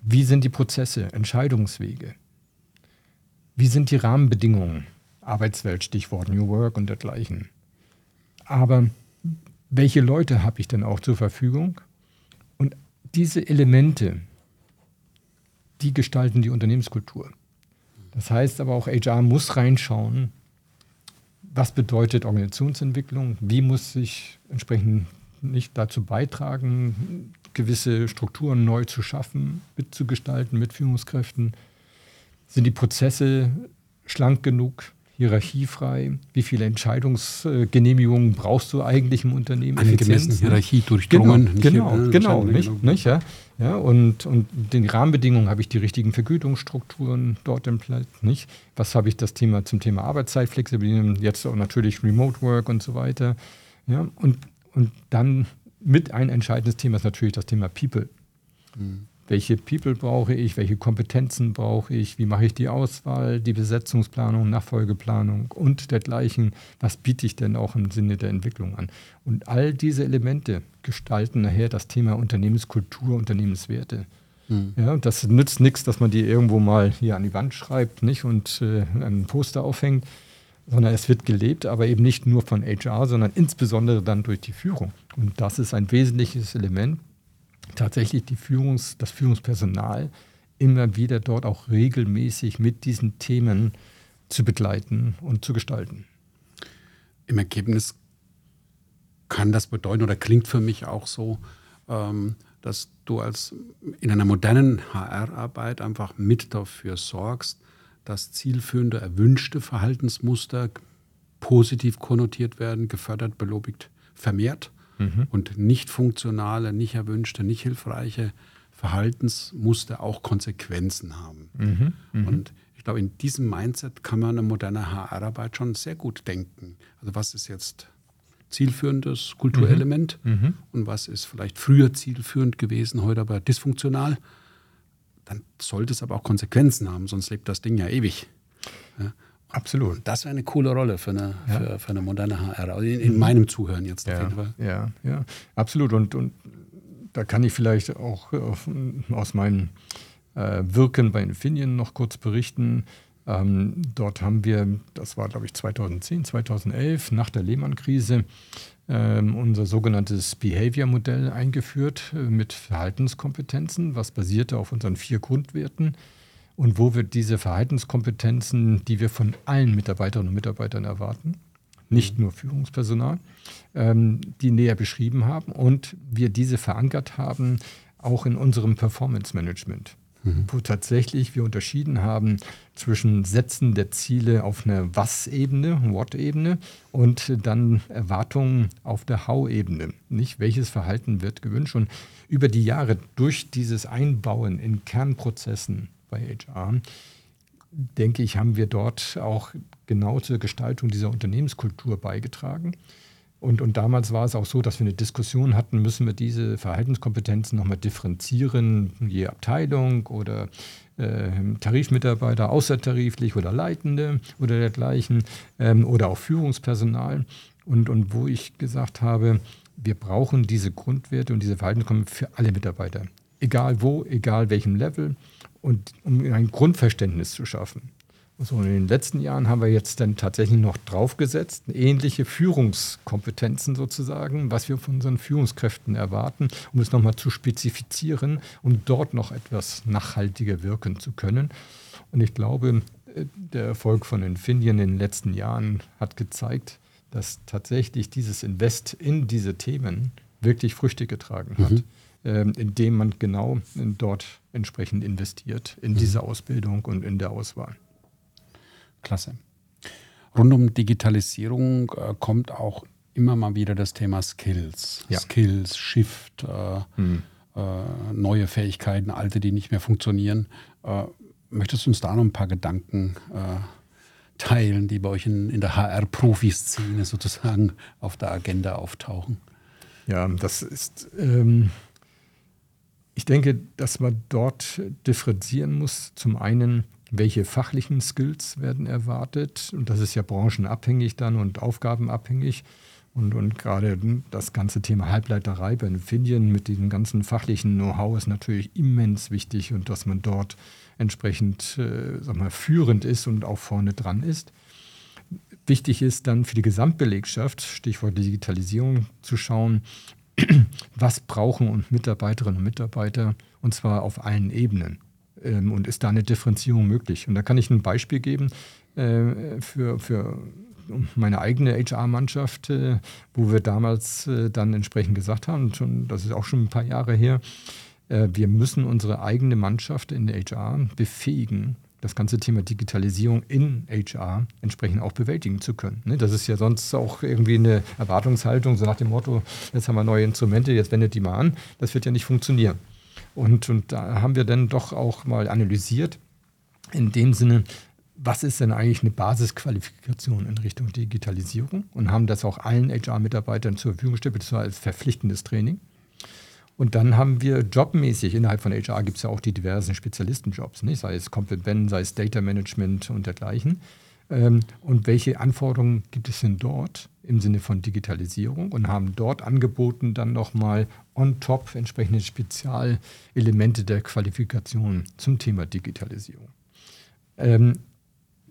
Wie sind die Prozesse, Entscheidungswege? Wie sind die Rahmenbedingungen? Arbeitswelt, Stichwort New Work und dergleichen. Aber welche Leute habe ich denn auch zur Verfügung? Und diese Elemente, die gestalten die Unternehmenskultur. Das heißt aber auch, HR muss reinschauen, was bedeutet Organisationsentwicklung, wie muss sich entsprechend nicht dazu beitragen, gewisse Strukturen neu zu schaffen, mitzugestalten mit Führungskräften? Sind die Prozesse schlank genug? Hierarchiefrei? Wie viele Entscheidungsgenehmigungen brauchst du eigentlich im Unternehmen? Eine gemessene Hierarchie durchdrungen. Genau, genau, genau nicht, nicht, ja. ja und, und den Rahmenbedingungen habe ich die richtigen Vergütungsstrukturen dort im Platz, nicht? Was habe ich das Thema zum Thema Arbeitszeitflexibilität, jetzt auch natürlich Remote Work und so weiter. Ja, und, und dann mit ein entscheidendes Thema ist natürlich das Thema People. Mhm welche People brauche ich, welche Kompetenzen brauche ich, wie mache ich die Auswahl, die Besetzungsplanung, Nachfolgeplanung und dergleichen, was biete ich denn auch im Sinne der Entwicklung an. Und all diese Elemente gestalten nachher das Thema Unternehmenskultur, Unternehmenswerte. Mhm. Ja, das nützt nichts, dass man die irgendwo mal hier an die Wand schreibt nicht, und äh, ein Poster aufhängt, sondern es wird gelebt, aber eben nicht nur von HR, sondern insbesondere dann durch die Führung. Und das ist ein wesentliches Element, tatsächlich die Führungs-, das Führungspersonal immer wieder dort auch regelmäßig mit diesen Themen zu begleiten und zu gestalten. Im Ergebnis kann das bedeuten oder klingt für mich auch so, ähm, dass du als in einer modernen HR-Arbeit einfach mit dafür sorgst, dass zielführende, erwünschte Verhaltensmuster positiv konnotiert werden, gefördert, belobigt, vermehrt mhm. und nicht funktionale, nicht erwünschte, nicht hilfreiche Verhaltensmuster auch Konsequenzen haben. Mhm. Mhm. Und ich glaube, in diesem Mindset kann man eine moderne HR-Arbeit schon sehr gut denken. Also was ist jetzt zielführendes Kulturelement mhm. mhm. und was ist vielleicht früher zielführend gewesen, heute aber dysfunktional, dann sollte es aber auch Konsequenzen haben, sonst lebt das Ding ja ewig. Ja? Absolut. Das wäre eine coole Rolle für eine, ja. für, für, eine moderne HR, also in, in mhm. meinem Zuhören jetzt ja. auf jeden Fall. Ja, ja, absolut. Und, und da kann ich vielleicht auch aus meinem äh, Wirken bei Infineon noch kurz berichten. Ähm, dort haben wir, das war glaube ich 2010, 2011, nach der Lehman-Krise, ähm, unser sogenanntes Behavior-Modell eingeführt äh, mit Verhaltenskompetenzen, was basierte auf unseren vier Grundwerten und wo wir diese Verhaltenskompetenzen, die wir von allen Mitarbeiterinnen und Mitarbeitern erwarten, nicht nur Führungspersonal, ähm, die näher beschrieben haben und wir diese verankert haben auch in unserem Performance Management, mhm. wo tatsächlich wir unterschieden haben zwischen Setzen der Ziele auf einer Was-Ebene, What-Ebene und dann Erwartungen auf der How-Ebene. Nicht welches Verhalten wird gewünscht und über die Jahre durch dieses Einbauen in Kernprozessen bei HR, denke ich, haben wir dort auch genau zur Gestaltung dieser Unternehmenskultur beigetragen. Und, und damals war es auch so, dass wir eine Diskussion hatten, müssen wir diese Verhaltenskompetenzen nochmal differenzieren, je Abteilung oder äh, Tarifmitarbeiter, außertariflich oder Leitende oder dergleichen ähm, oder auch Führungspersonal. Und, und wo ich gesagt habe, wir brauchen diese Grundwerte und diese Verhaltenskompetenzen für alle Mitarbeiter. Egal wo, egal welchem Level und um ein Grundverständnis zu schaffen. So, in den letzten Jahren haben wir jetzt dann tatsächlich noch draufgesetzt, ähnliche Führungskompetenzen sozusagen, was wir von unseren Führungskräften erwarten, um es nochmal zu spezifizieren, um dort noch etwas nachhaltiger wirken zu können. Und ich glaube, äh, der Erfolg von Infineon in den letzten Jahren hat gezeigt, dass tatsächlich dieses Invest in diese Themen wirklich Früchte getragen hat. Mhm. Ähm, indem man genau dort entsprechend investiert in mhm. diese Ausbildung und in der Auswahl. Klasse. Rund um Digitalisierung äh, kommt auch immer mal wieder das Thema Skills. Ja. Skills, Shift, äh, mhm. äh, neue Fähigkeiten, alte, die nicht mehr funktionieren. Äh, möchtest du uns da noch ein paar Gedanken äh, teilen, die bei euch in, in der HR-Profi-Szene sozusagen auf der Agenda auftauchen? Ja, das ist ähm, ich denke, dass man dort differenzieren muss. Zum einen, welche fachlichen Skills werden erwartet? Und das ist ja branchenabhängig dann und aufgabenabhängig. Und, und gerade das ganze Thema Halbleiterei bei Infineon mit diesem ganzen fachlichen Know-how ist natürlich immens wichtig und dass man dort entsprechend äh, sag mal, führend ist und auch vorne dran ist. Wichtig ist dann für die Gesamtbelegschaft, Stichwort Digitalisierung, zu schauen, was brauchen Mitarbeiterinnen und Mitarbeiter, und zwar auf allen Ebenen. Ähm, und ist da eine Differenzierung möglich? Und da kann ich ein Beispiel geben äh, für, für meine eigene HR-Mannschaft, äh, wo wir damals äh, dann entsprechend gesagt haben, schon, das ist auch schon ein paar Jahre her, äh, wir müssen unsere eigene Mannschaft in der HR befähigen, das ganze Thema Digitalisierung in HR entsprechend auch bewältigen zu können. Ne, das ist ja sonst auch irgendwie eine Erwartungshaltung, so nach dem Motto, jetzt haben wir neue Instrumente, jetzt wendet die mal an. Das wird ja nicht funktionieren. Und, und da haben wir dann doch auch mal analysiert, in dem Sinne, was ist denn eigentlich eine Basisqualifikation in Richtung Digitalisierung und haben das auch allen HR-Mitarbeitern zur Verfügung gestellt, beziehungsweise als verpflichtendes Training. Und dann haben wir jobmäßig, innerhalb von HR gibt es ja auch die diversen Spezialistenjobs, nicht? sei es Complement, sei es Data Management und dergleichen. Ähm, und welche Anforderungen gibt es denn dort im Sinne von Digitalisierung und haben dort angeboten, dann nochmal on top entsprechende Spezialelemente der Qualifikation zum Thema Digitalisierung. Ähm,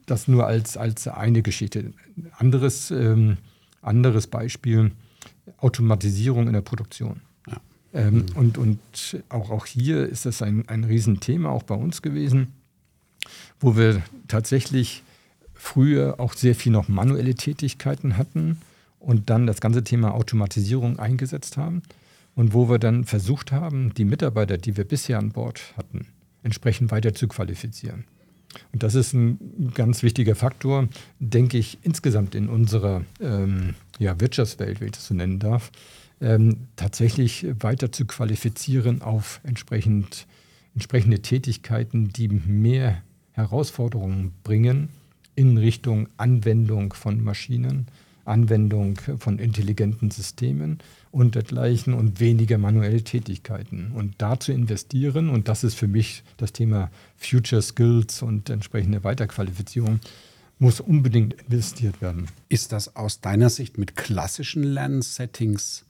das nur als, als eine Geschichte. Anderes, ähm, anderes Beispiel, Automatisierung in der Produktion. Ähm, mhm. und, und auch, auch hier ist das ein, ein Riesenthema, auch bei uns gewesen, wo wir tatsächlich früher auch sehr viel noch manuelle Tätigkeiten hatten und dann das ganze Thema Automatisierung eingesetzt haben und wo wir dann versucht haben, die Mitarbeiter, die wir bisher an Bord hatten, entsprechend weiter zu qualifizieren. Und das ist ein ganz wichtiger Faktor, denke ich, insgesamt in unserer ähm, ja, Wirtschaftswelt, wenn ich das so nennen darf, ähm, tatsächlich weiter zu qualifizieren auf entsprechend, entsprechende Tätigkeiten, die mehr Herausforderungen bringen in Richtung Anwendung von Maschinen, Anwendung von intelligenten Systemen und dergleichen und weniger manuelle Tätigkeiten. Und da zu investieren, und das ist für mich das Thema Future Skills und entsprechende Weiterqualifizierung, muss unbedingt investiert werden. Ist das aus deiner Sicht mit klassischen Lernsettings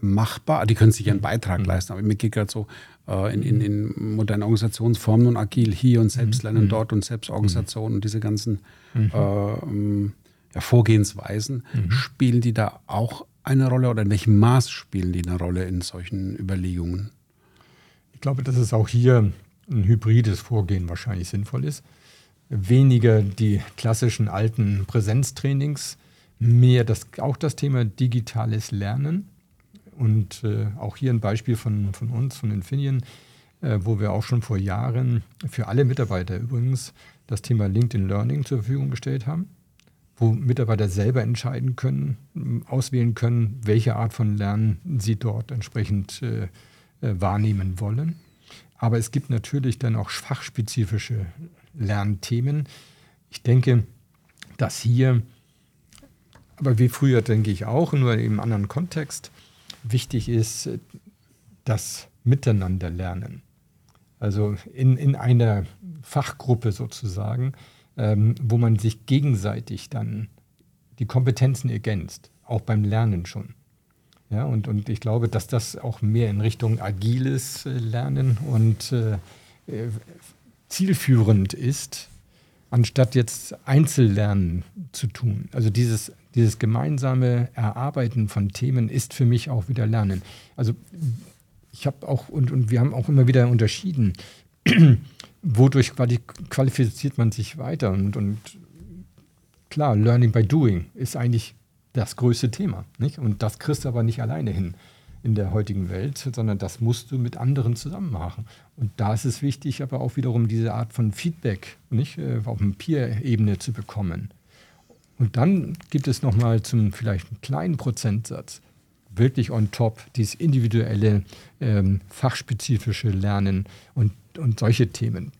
machbar? Die können sich einen Beitrag mhm. leisten, aber mir geht gerade so äh, in, in, in modernen Organisationsformen und agil hier und Selbstlernen mhm. dort und Selbstorganisation mhm. und diese ganzen mhm. äh, ähm, ja, Vorgehensweisen, mhm. spielen die da auch eine Rolle oder in welchem Maß spielen die eine Rolle in solchen Überlegungen? Ich glaube, dass es auch hier ein hybrides Vorgehen wahrscheinlich sinnvoll ist. Weniger die klassischen alten Präsenztrainings, mehr das, auch das Thema digitales Lernen. Und äh, auch hier ein Beispiel von, von uns, von Infineon, äh, wo wir auch schon vor Jahren für alle Mitarbeiter übrigens das Thema LinkedIn Learning zur Verfügung gestellt haben wo Mitarbeiter selber entscheiden können, auswählen können, welche Art von Lernen sie dort entsprechend äh, äh, wahrnehmen wollen. Aber es gibt natürlich dann auch fachspezifische Lernthemen. Ich denke, dass hier, aber wie früher denke ich auch, nur in einem anderen Kontext, wichtig ist, das Miteinanderlernen. Also in, in einer Fachgruppe sozusagen ähm, wo man sich gegenseitig dann die Kompetenzen ergänzt, auch beim Lernen schon. Ja, und, und ich glaube, dass das auch mehr in Richtung agiles äh, Lernen und äh, äh, zielführend ist, anstatt jetzt Einzellernen zu tun. Also dieses, dieses gemeinsame Erarbeiten von Themen ist für mich auch wieder Lernen. Also ich habe auch, und, und wir haben auch immer wieder unterschieden, wodurch qualifiziert man sich weiter? Und, und klar, Learning by Doing ist eigentlich das größte Thema. Nicht? Und das kriegst du aber nicht alleine hin in der heutigen Welt, sondern das musst du mit anderen zusammen machen. Und da ist es wichtig, aber auch wiederum diese Art von Feedback nicht, äh, auf Peer-Ebene zu bekommen. Und dann gibt es nochmal zum vielleicht einen kleinen Prozentsatz wirklich on top dieses individuelle, ähm, fachspezifische Lernen und und solche Themen.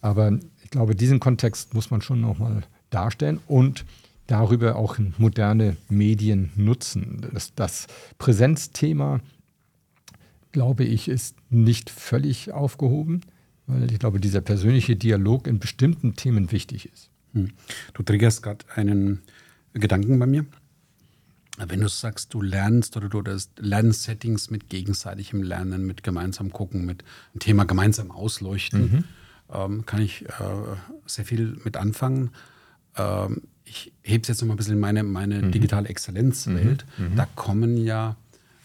Aber ich glaube, diesen Kontext muss man schon nochmal darstellen und darüber auch moderne Medien nutzen. Das, das Präsenzthema, glaube ich, ist nicht völlig aufgehoben, weil ich glaube, dieser persönliche Dialog in bestimmten Themen wichtig ist. Hm. Du triggerst gerade einen Gedanken bei mir. Wenn du sagst, du lernst oder du das Lernsettings mit gegenseitigem Lernen, mit gemeinsam gucken, mit dem Thema gemeinsam ausleuchten, mhm. ähm, kann ich äh, sehr viel mit anfangen. Ähm, ich hebe es jetzt noch mal ein bisschen in meine, meine mhm. digitale Exzellenzwelt. Mhm. mhm. Da kommen ja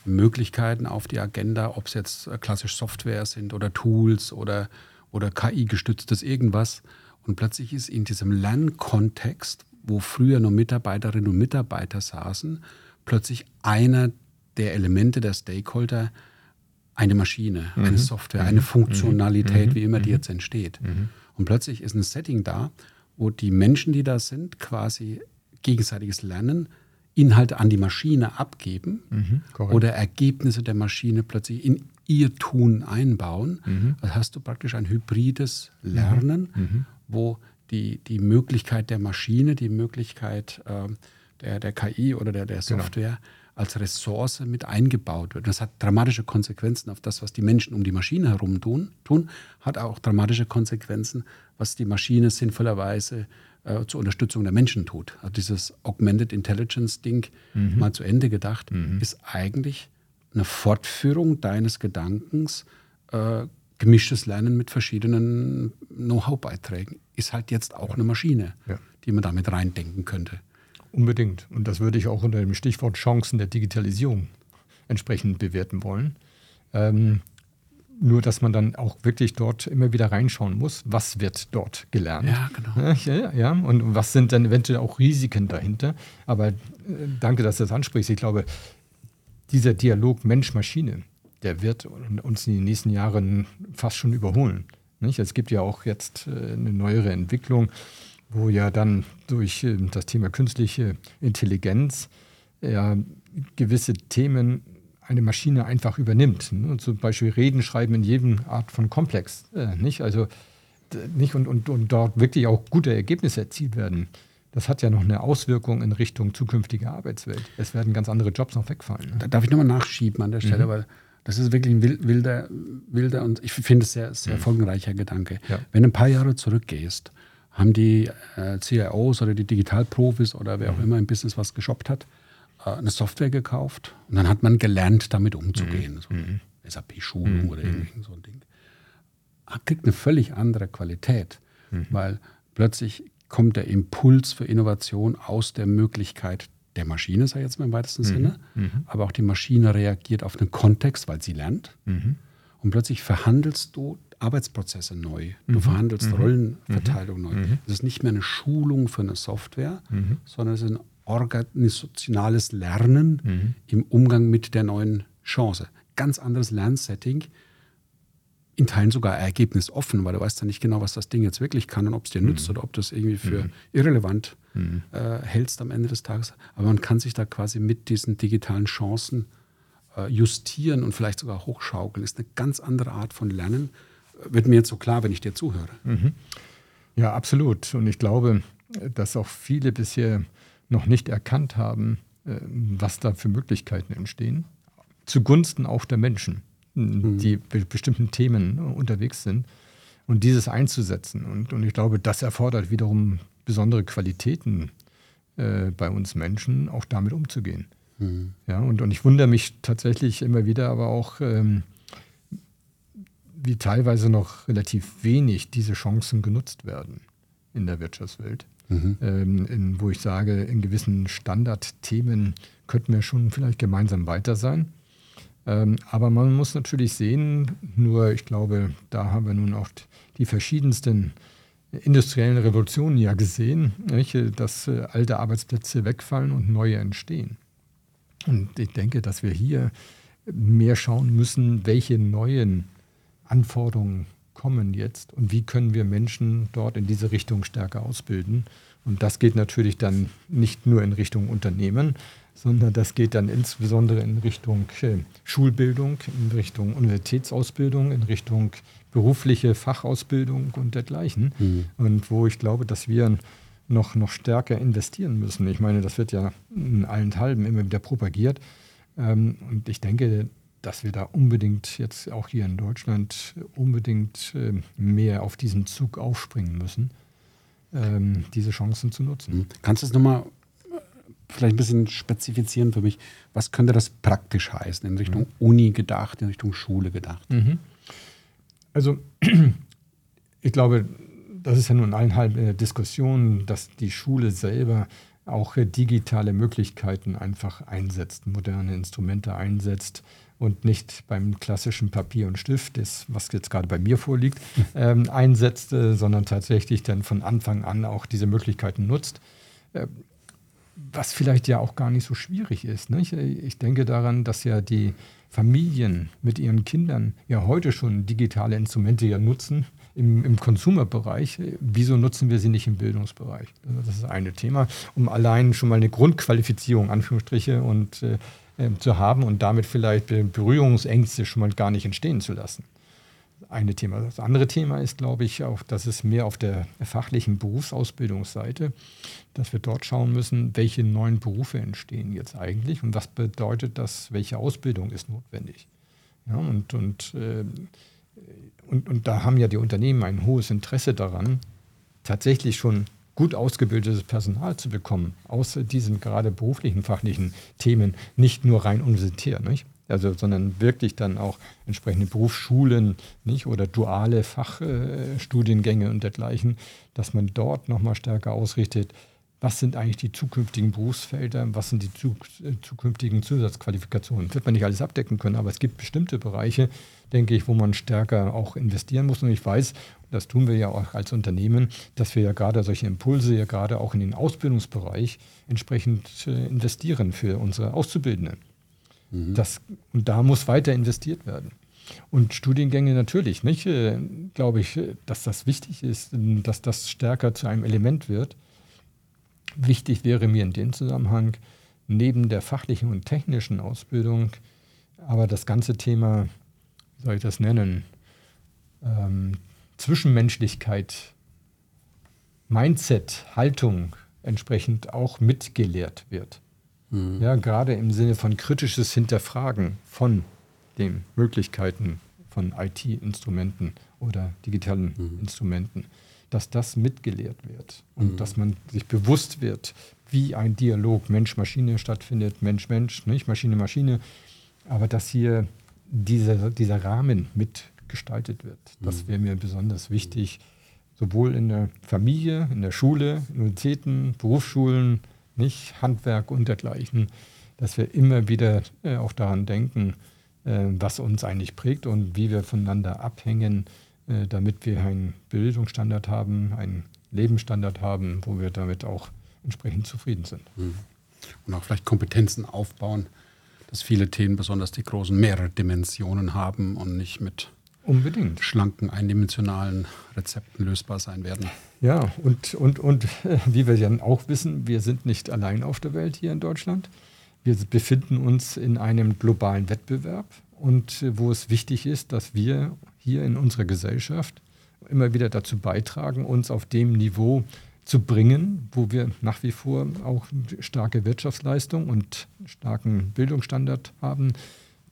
Möglichkeiten auf die Agenda, ob es jetzt äh, klassisch Software sind oder Tools oder, oder KI-gestütztes irgendwas. Und plötzlich ist in diesem Lernkontext, wo früher nur Mitarbeiterinnen und Mitarbeiter saßen, plötzlich einer der Elemente der Stakeholder eine Maschine, mhm. eine Software, eine mhm. Funktionalität, mhm. wie immer die mhm. jetzt entsteht. Mhm. Und plötzlich ist ein Setting da, wo die Menschen, die da sind, quasi gegenseitiges Lernen, Inhalte an die Maschine abgeben mhm, oder Ergebnisse der Maschine plötzlich in ihr Tun einbauen. Also hast du praktisch ein hybrides Lernen. Wo die, die Möglichkeit der Maschine, die Möglichkeit äh, der, der KI oder der, der genau. Software genau als Ressource mit eingebaut wird. Das hat dramatische Konsequenzen auf das, was die Menschen um die Maschine herum tun, tun hat auch dramatische Konsequenzen, was die Maschine sinnvollerweise äh, zur Unterstützung der Menschen tut. Also dieses Augmented Intelligence-Ding mhm. mal zu Ende gedacht, mhm. ist eigentlich eine Fortführung deines Gedankens, äh, gemischtes Lernen mit verschiedenen Know-how-Beiträgen. Ist halt jetzt auch eine Maschine, ja. die man damit reindenken könnte. Unbedingt. Und das würde ich auch unter dem Stichwort Chancen der Digitalisierung entsprechend bewerten wollen. Ähm, nur, dass man dann auch wirklich dort immer wieder reinschauen muss, was wird dort gelernt. Ja, genau. Ja, ja, und was sind dann eventuell auch Risiken dahinter. Aber äh, danke, dass du das ansprichst. Ich glaube, dieser Dialog Mensch-Maschine, der wird uns in den nächsten Jahren fast schon überholen. Nicht? Es gibt ja auch jetzt äh, eine neuere Entwicklung, wo ja dann durch äh, das Thema künstliche Intelligenz ja, gewisse Themen eine Maschine einfach übernimmt. Ne? Zum Beispiel Reden schreiben in jedem Art von Komplex. Äh, nicht? Also, nicht und, und, und dort wirklich auch gute Ergebnisse erzielt werden. Das hat ja noch eine Auswirkung in Richtung zukünftige Arbeitswelt. Es werden ganz andere Jobs noch wegfallen. Ne? Da darf ich nochmal nachschieben an der Stelle, mhm. weil das ist wirklich ein wilder, wilder und ich finde es sehr, sehr mhm. folgenreicher Gedanke. Ja. Wenn du ein paar Jahre zurückgehst haben die äh, CIOs oder die Digitalprofis oder wer auch mhm. immer im Business was geshoppt hat, äh, eine Software gekauft und dann hat man gelernt, damit umzugehen. Mhm. So. SAP-Schulung oder irgend so ein Ding. Kriegt eine völlig andere Qualität, weil plötzlich kommt der Impuls für Innovation aus der Möglichkeit der Maschine, sei jetzt mal im weitesten mhm. Sinne, aber auch die Maschine reagiert auf den Kontext, weil sie lernt. Und plötzlich verhandelst du Arbeitsprozesse neu. Du mhm. verhandelst mhm. Rollenverteilung mhm. neu. Es ist nicht mehr eine Schulung für eine Software, mhm. sondern es ist ein organisationales Lernen mhm. im Umgang mit der neuen Chance. Ganz anderes Lernsetting, in Teilen sogar ergebnisoffen, weil du weißt ja nicht genau, was das Ding jetzt wirklich kann und ob es dir nützt oder ob du es irgendwie für irrelevant äh, hältst am Ende des Tages. Aber man kann sich da quasi mit diesen digitalen Chancen äh, justieren und vielleicht sogar hochschaukeln. Ist eine ganz andere Art von Lernen, wird mir jetzt so klar, wenn ich dir zuhöre. Mhm. Ja, absolut. Und ich glaube, dass auch viele bisher noch nicht erkannt haben, äh, was da für Möglichkeiten entstehen, zugunsten auch der Menschen, mhm. die bei bestimmten Themen unterwegs sind. Und dieses einzusetzen. Und, und ich glaube, das erfordert wiederum besondere Qualitäten äh, bei uns Menschen, auch damit umzugehen. Mhm. Ja, und, und ich wundere mich tatsächlich immer wieder, aber auch, ähm, wie teilweise noch relativ wenig diese Chancen genutzt werden in der Wirtschaftswelt. Mhm. Ähm, in, wo ich sage, in gewissen Standardthemen könnten wir schon vielleicht gemeinsam weiter sein. Ähm, aber man muss natürlich sehen, nur ich glaube, da haben wir nun auch die verschiedensten industriellen Revolutionen ja gesehen, nicht, dass äh, alte Arbeitsplätze wegfallen und neue entstehen. Und ich denke, dass wir hier mehr schauen müssen, welche neuen Anforderungen kommen jetzt und wie können wir Menschen dort in diese Richtung stärker ausbilden. Und das geht natürlich dann nicht nur in Richtung Unternehmen, sondern das geht dann insbesondere in Richtung äh, Schulbildung, in Richtung Universitätsausbildung, in Richtung berufliche Fachausbildung und dergleichen. Mhm. Und wo ich glaube, dass wir noch, noch stärker investieren müssen. Ich meine, das wird ja in allen Halben immer wieder propagiert. Ähm, und ich denke, dass wir da unbedingt jetzt auch hier in Deutschland unbedingt äh, mehr auf diesen Zug aufspringen müssen, ähm, diese Chancen zu nutzen. Mhm. Kannst du es nochmal äh, vielleicht ein bisschen spezifizieren für mich? Was könnte das praktisch heißen, in Richtung mhm. Uni gedacht, in Richtung Schule gedacht? Mhm. Also ich glaube, das ist ja nun eineinhalb äh, Diskussion, dass die Schule selber auch äh, digitale Möglichkeiten einfach einsetzt, moderne Instrumente einsetzt, und nicht beim klassischen Papier und Stift, das, was jetzt gerade bei mir vorliegt, ähm, einsetzt, sondern tatsächlich dann von Anfang an auch diese Möglichkeiten nutzt. Äh, was vielleicht ja auch gar nicht so schwierig ist. Nicht? Ich denke daran, dass ja die Familien mit ihren Kindern ja heute schon digitale Instrumente ja nutzen im, im Consumer-Bereich. Wieso nutzen wir sie nicht im Bildungsbereich? Das ist eine Thema, um allein schon mal eine Grundqualifizierung, Anführungsstriche, und, äh, äh zu haben und damit vielleicht Berührungsängste schon mal gar nicht entstehen zu lassen eine Thema. Das andere Thema ist, glaube ich, auch, dass es mehr auf der fachlichen Berufsausbildungsseite, dass wir dort schauen müssen, welche neuen Berufe entstehen jetzt eigentlich und was bedeutet das, welche Ausbildung ist notwendig. Ja, und, und, äh, und, und da haben ja die Unternehmen ein hohes Interesse daran, tatsächlich schon gut ausgebildetes Personal zu bekommen, außer diesen gerade beruflichen, fachlichen Themen, nicht nur rein universitär. Nicht? Also, sondern wirklich dann auch entsprechende Berufsschulen nicht, oder duale Fachstudiengänge und dergleichen, dass man dort nochmal stärker ausrichtet, was sind eigentlich die zukünftigen Berufsfelder, was sind die zu, zukünftigen Zusatzqualifikationen. Wird man nicht alles abdecken können, aber es gibt bestimmte Bereiche, denke ich, wo man stärker auch investieren muss. Und ich weiß, das tun wir ja auch als Unternehmen, dass wir ja gerade solche Impulse ja gerade auch in den Ausbildungsbereich entsprechend äh, investieren für unsere Auszubildenden. Mhm. Das, und da muss weiter investiert werden. Und Studiengänge natürlich, nicht? Äh, glaube ich, dass das wichtig ist, dass das stärker zu einem Element wird. Wichtig wäre mir in dem Zusammenhang, neben der fachlichen und technischen Ausbildung, aber das ganze Thema, wie soll ich das nennen, ähm, Zwischenmenschlichkeit, Mindset, Haltung entsprechend auch mitgelehrt wird. Mhm. Ja, gerade im Sinne von kritisches Hinterfragen von den Möglichkeiten von IT-Instrumenten oder digitalen mhm. Instrumenten, dass das mitgelehrt wird und mhm. dass man sich bewusst wird, wie ein Dialog Mensch-Maschine stattfindet, Mensch-Mensch, nicht Maschine-Maschine, aber dass hier dieser, dieser Rahmen mitgestaltet wird. Das mhm. wäre mir besonders wichtig, sowohl in der Familie, in der Schule, Universitäten, Berufsschulen, nicht Handwerk und dergleichen, dass wir immer wieder äh, auch daran denken, äh, was uns eigentlich prägt und wie wir voneinander abhängen, äh, damit wir einen Bildungsstandard haben, einen Lebensstandard haben, wo wir damit auch entsprechend zufrieden sind. Mhm. Und auch vielleicht Kompetenzen aufbauen, dass viele Themen, besonders die großen, mehrere Dimensionen haben und nicht mit Unbedingt. schlanken, eindimensionalen Rezepten lösbar sein werden. Ja, und, und, und äh, wie wir ja auch wissen, wir sind nicht allein auf der Welt hier in Deutschland. Wir befinden uns in einem globalen Wettbewerb und äh, wo es wichtig ist, dass wir hier in unserer Gesellschaft immer wieder dazu beitragen, uns auf dem Niveau zu bringen, wo wir nach wie vor auch starke Wirtschaftsleistung und starken Bildungsstandard haben,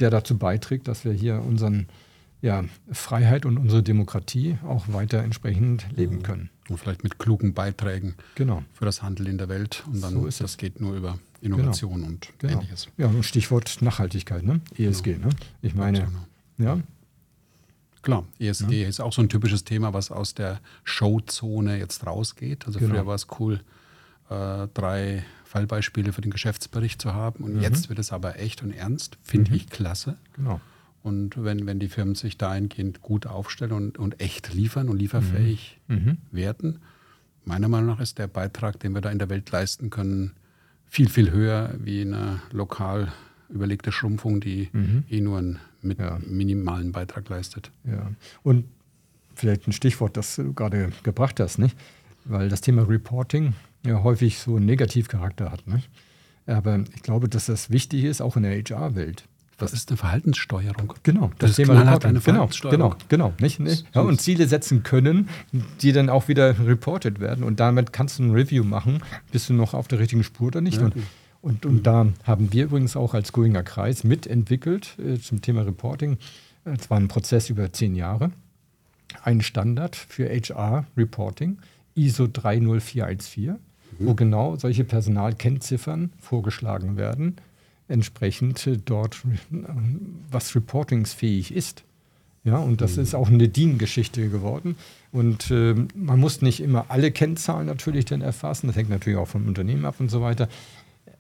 der dazu beiträgt, dass wir hier unseren ja, Freiheit und unsere Demokratie auch weiter entsprechend leben können. Und vielleicht mit klugen Beiträgen genau. für das Handeln in der Welt. Und dann, so ist das es. geht nur über Innovation genau. und genau. ähnliches. Ja, und Stichwort Nachhaltigkeit, ne? ESG. Genau. Ne? Ich meine, ja. Klar, ESG ja. ist auch so ein typisches Thema, was aus der Showzone jetzt rausgeht. Also genau. früher war es cool, äh, drei Fallbeispiele für den Geschäftsbericht zu haben. Und mhm. jetzt wird es aber echt und ernst. Finde mhm. ich klasse. Genau. Und wenn, wenn die Firmen sich dahingehend gut aufstellen und, und echt liefern und lieferfähig mhm. mhm. werden, meiner Meinung nach ist der Beitrag, den wir da in der Welt leisten können, viel, viel höher wie eine lokal überlegte Schrumpfung, die mhm. eh nur einen mit ja. minimalen Beitrag leistet. Ja. Und vielleicht ein Stichwort, das du gerade gebracht hast, nicht? weil das Thema Reporting ja häufig so einen Negativcharakter hat. Nicht? Aber ich glaube, dass das wichtig ist, auch in der HR-Welt. Das ist eine Verhaltenssteuerung. Genau, das, das Thema knallhart eine genau, Verhaltenssteuerung. Genau, genau, nicht, nicht? Ja, und Ziele setzen können, die dann auch wieder reported werden. Und damit kannst du ein Review machen, bist du noch auf der richtigen Spur oder nicht. Ja. Und, und, und, da haben wir übrigens auch als Goinger Kreis mitentwickelt äh, zum Thema Reporting. Es war ein Prozess über zehn Jahre. Ein Standard für HR-Reporting, ISO 30414, mhm. wo genau solche Personalkennziffern vorgeschlagen werden entsprechend dort, was reportingsfähig ist. Ja, und das mhm. ist auch eine DIN-Geschichte geworden. Und äh, man muss nicht immer alle Kennzahlen natürlich dann erfassen. Das hängt natürlich auch vom Unternehmen ab und so weiter.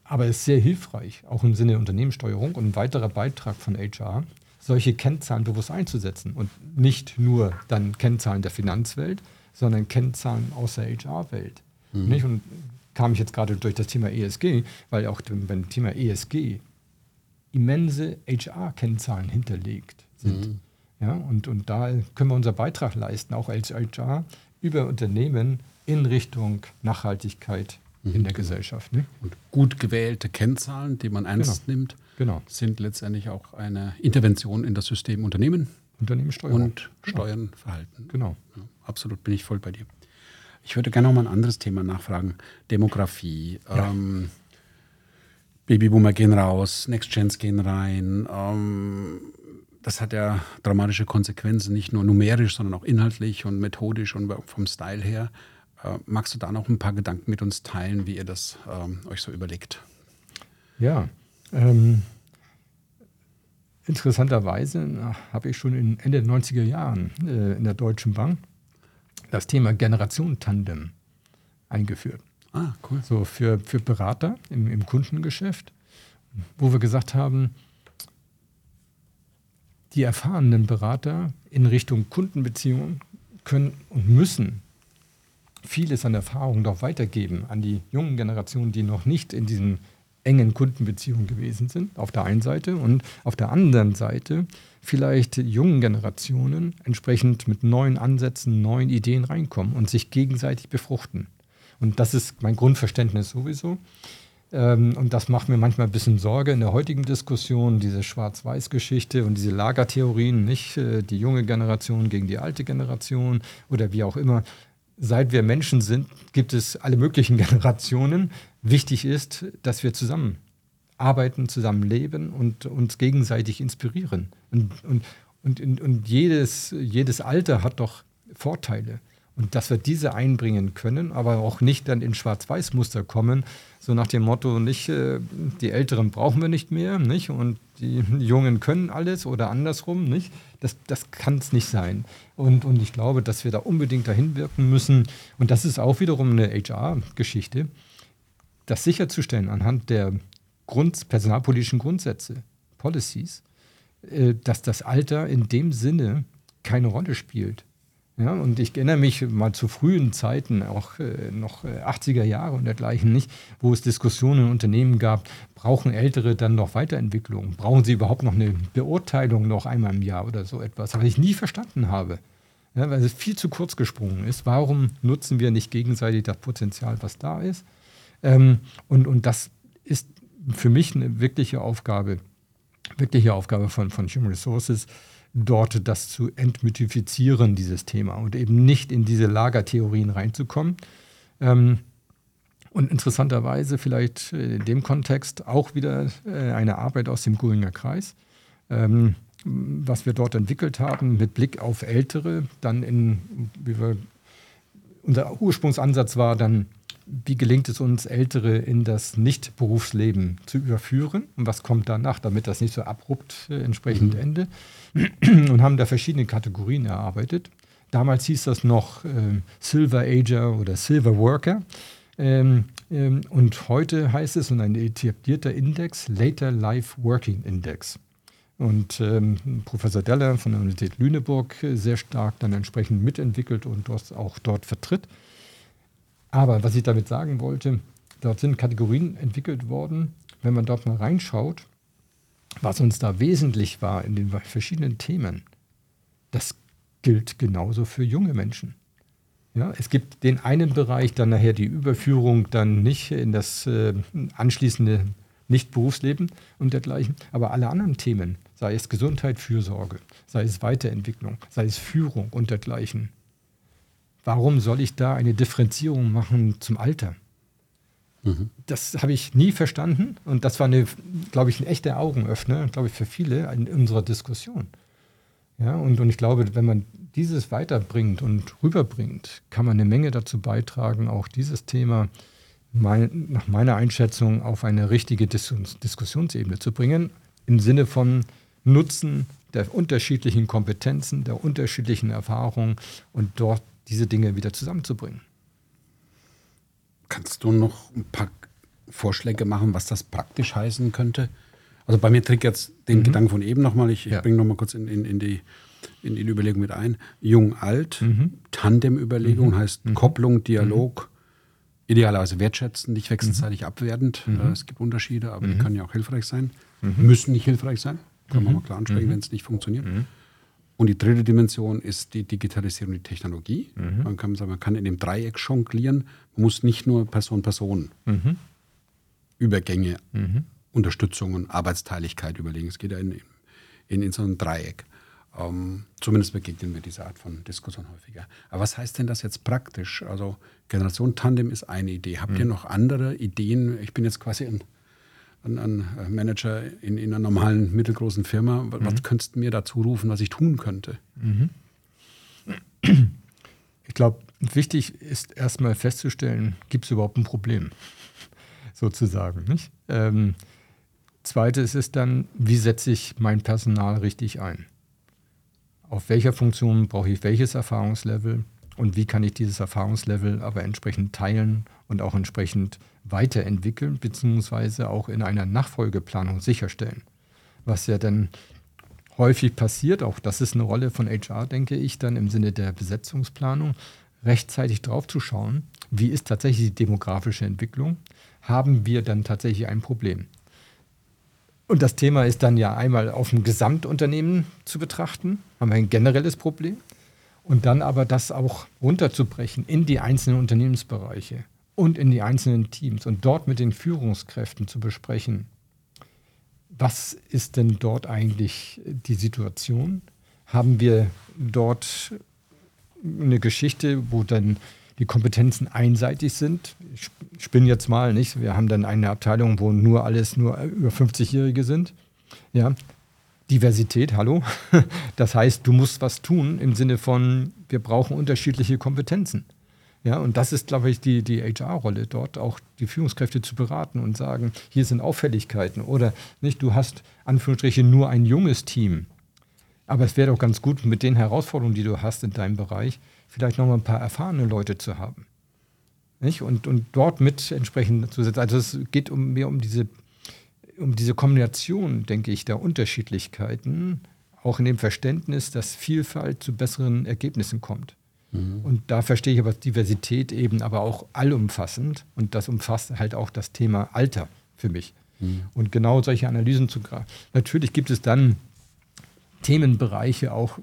Aber es ist sehr hilfreich, auch im Sinne der Unternehmenssteuerung und ein weiterer Beitrag von HR, solche Kennzahlen bewusst einzusetzen. Und nicht nur dann Kennzahlen der Finanzwelt, sondern Kennzahlen aus der HR-Welt. Mhm. Und kam ich jetzt gerade durch das Thema ESG, weil auch beim Thema ESG immense HR-Kennzahlen hinterlegt sind. Mhm. Ja, und, und da können wir unseren Beitrag leisten, auch als HR, über Unternehmen in Richtung Nachhaltigkeit mhm. in der Gesellschaft. Ne? Und gut gewählte Kennzahlen, die man ernst genau. nimmt, genau. sind letztendlich auch eine Intervention in das System Unternehmen. Unternehmenssteuerung. Und Steuernverhalten. Genau. Ja, absolut bin ich voll bei dir. Ich würde gerne noch mal ein anderes Thema nachfragen. Demografie. Ja. Ähm, Babyboomer gehen raus, Next Gens gehen rein. Ähm, das hat ja dramatische Konsequenzen, nicht nur numerisch, sondern auch inhaltlich und methodisch und vom Style her. Äh, magst du da noch ein paar Gedanken mit uns teilen, wie ihr das ähm, euch so überlegt? Ja, ähm, interessanterweise habe ich schon in Ende der 90er Jahren äh, in der Deutschen Bank das Thema Generation-Tandem eingeführt. Ah, cool. So für, für Berater im, im Kundengeschäft, wo wir gesagt haben, die erfahrenen Berater in Richtung Kundenbeziehungen können und müssen vieles an Erfahrung doch weitergeben an die jungen Generationen, die noch nicht in diesen engen Kundenbeziehungen gewesen sind, auf der einen Seite und auf der anderen Seite vielleicht jungen Generationen entsprechend mit neuen Ansätzen, neuen Ideen reinkommen und sich gegenseitig befruchten. Und das ist mein Grundverständnis sowieso. Ähm, und das macht mir manchmal ein bisschen Sorge in der heutigen Diskussion, diese Schwarz-Weiß-Geschichte und diese Lagertheorien, nicht äh, die junge Generation gegen die alte Generation oder wie auch immer. Seit wir Menschen sind, gibt es alle möglichen Generationen. Wichtig ist, dass wir zusammen arbeiten, zusammen leben und uns gegenseitig inspirieren. Und, und, und, und jedes, jedes Alter hat doch Vorteile. Und dass wir diese einbringen können, aber auch nicht dann in Schwarz-Weiß-Muster kommen, so nach dem Motto, nicht, äh, die Älteren brauchen wir nicht mehr, nicht? Und die Jungen können alles oder andersrum, nicht? Das, das kann es nicht sein. Und, und ich glaube, dass wir da unbedingt dahin wirken müssen. Und das ist auch wiederum eine HR-Geschichte, das sicherzustellen anhand der Grund, personalpolitischen Grundsätze, Policies, äh, dass das Alter in dem Sinne keine Rolle spielt. Ja, und ich erinnere mich mal zu frühen Zeiten, auch äh, noch äh, 80er Jahre und dergleichen nicht, wo es Diskussionen in Unternehmen gab, brauchen Ältere dann noch Weiterentwicklung? Brauchen sie überhaupt noch eine Beurteilung noch einmal im Jahr oder so etwas? Was ich nie verstanden habe, ja, weil es viel zu kurz gesprungen ist. Warum nutzen wir nicht gegenseitig das Potenzial, was da ist? Ähm, und, und das ist für mich eine wirkliche Aufgabe, wirkliche Aufgabe von, von Human Resources, dort das zu entmythifizieren, dieses Thema, und eben nicht in diese Lagertheorien reinzukommen. Ähm, und interessanterweise vielleicht in dem Kontext auch wieder äh, eine Arbeit aus dem Guringer Kreis, ähm, was wir dort entwickelt haben mit Blick auf Ältere, dann in, wie wir, unser Ursprungsansatz war dann, wie gelingt es uns, Ältere in das Nicht-Berufsleben zu überführen und was kommt danach, damit das nicht so abrupt äh, entsprechend mhm. endet und haben da verschiedene Kategorien erarbeitet. Damals hieß das noch äh, Silver Ager oder Silver Worker. Ähm, ähm, und heute heißt es, und ein etablierter Index, Later Life Working Index. Und ähm, Professor Deller von der Universität Lüneburg äh, sehr stark dann entsprechend mitentwickelt und das auch dort vertritt. Aber was ich damit sagen wollte, dort sind Kategorien entwickelt worden. Wenn man dort mal reinschaut, was uns da wesentlich war in den verschiedenen Themen, das gilt genauso für junge Menschen. Ja, es gibt den einen Bereich, dann nachher die Überführung dann nicht in das äh, anschließende Nicht-Berufsleben und dergleichen, aber alle anderen Themen, sei es Gesundheit, Fürsorge, sei es Weiterentwicklung, sei es Führung und dergleichen. Warum soll ich da eine Differenzierung machen zum Alter? Das habe ich nie verstanden und das war, eine, glaube ich, ein echter Augenöffner, glaube ich, für viele in unserer Diskussion. Ja, und, und ich glaube, wenn man dieses weiterbringt und rüberbringt, kann man eine Menge dazu beitragen, auch dieses Thema mein, nach meiner Einschätzung auf eine richtige Dis Diskussionsebene zu bringen, im Sinne von Nutzen der unterschiedlichen Kompetenzen, der unterschiedlichen Erfahrungen und dort diese Dinge wieder zusammenzubringen. Kannst du noch ein paar Vorschläge machen, was das praktisch heißen könnte? Also bei mir trägt jetzt den mhm. Gedanken von eben nochmal, ich, ja. ich bringe nochmal kurz in, in, in, die, in die Überlegung mit ein. Jung-alt, mhm. Tandem-Überlegung mhm. heißt mhm. Kopplung, Dialog, idealerweise wertschätzen, nicht wechselseitig mhm. abwertend. Mhm. Äh, es gibt Unterschiede, aber die mhm. können ja auch hilfreich sein. Mhm. Müssen nicht hilfreich sein. Können wir mal klar ansprechen, wenn es nicht funktioniert. Und die dritte Dimension ist die Digitalisierung, die Technologie. Mhm. Man kann sagen, man kann in dem Dreieck jonglieren. Man muss nicht nur Person-Person mhm. Übergänge, mhm. Unterstützungen, Arbeitsteiligkeit überlegen. Es geht ja in, in, in so einem Dreieck. Ähm, zumindest begegnen wir dieser Art von Diskussion häufiger. Aber was heißt denn das jetzt praktisch? Also Generation Tandem ist eine Idee. Habt ihr mhm. noch andere Ideen? Ich bin jetzt quasi ein, ein, ein Manager in, in, einer normalen, mittelgroßen Firma. Was mhm. könntest du mir dazu rufen, was ich tun könnte? Mhm. Ich glaube, wichtig ist erstmal festzustellen, gibt es überhaupt ein Problem? Sozusagen. Nicht? Ähm, Zweites ist dann, wie setze ich mein Personal richtig ein? auf welcher Funktion brauche ich welches Erfahrungslevel und wie kann ich dieses Erfahrungslevel aber entsprechend teilen und auch entsprechend weiterentwickeln, beziehungsweise auch in einer Nachfolgeplanung sicherstellen. Was ja dann häufig passiert, auch das ist eine Rolle von HR, denke ich, dann im Sinne der Besetzungsplanung, rechtzeitig drauf zu schauen, wie ist tatsächlich die demografische Entwicklung, haben wir dann tatsächlich ein Problem. Und das Thema ist dann ja einmal auf dem Gesamtunternehmen zu betrachten, haben wir ein generelles Problem. Und dann aber das auch runterzubrechen in die einzelnen Unternehmensbereiche und in die einzelnen Teams und dort mit den Führungskräften zu besprechen, was ist denn dort eigentlich die Situation? Haben wir dort eine Geschichte, wo dann die Kompetenzen einseitig sind. Ich spinne jetzt mal nicht. Wir haben dann eine Abteilung, wo nur alles nur über 50-Jährige sind. Ja, Diversität, hallo. Das heißt, du musst was tun im Sinne von, wir brauchen unterschiedliche Kompetenzen. Ja, und das ist, glaube ich, die, die HR-Rolle, dort auch die Führungskräfte zu beraten und sagen, hier sind Auffälligkeiten. Oder nicht, du hast Anführungsstriche nur ein junges Team. Aber es wäre doch ganz gut mit den Herausforderungen, die du hast in deinem Bereich, vielleicht noch mal ein paar erfahrene Leute zu haben. Nicht? Und, und dort mit entsprechend zu setzen. Also es geht um, mehr um diese, um diese Kombination, denke ich, der Unterschiedlichkeiten, auch in dem Verständnis, dass Vielfalt zu besseren Ergebnissen kommt. Mhm. Und da verstehe ich aber Diversität eben aber auch allumfassend. Und das umfasst halt auch das Thema Alter für mich. Mhm. Und genau solche Analysen zu greifen. Natürlich gibt es dann Themenbereiche auch,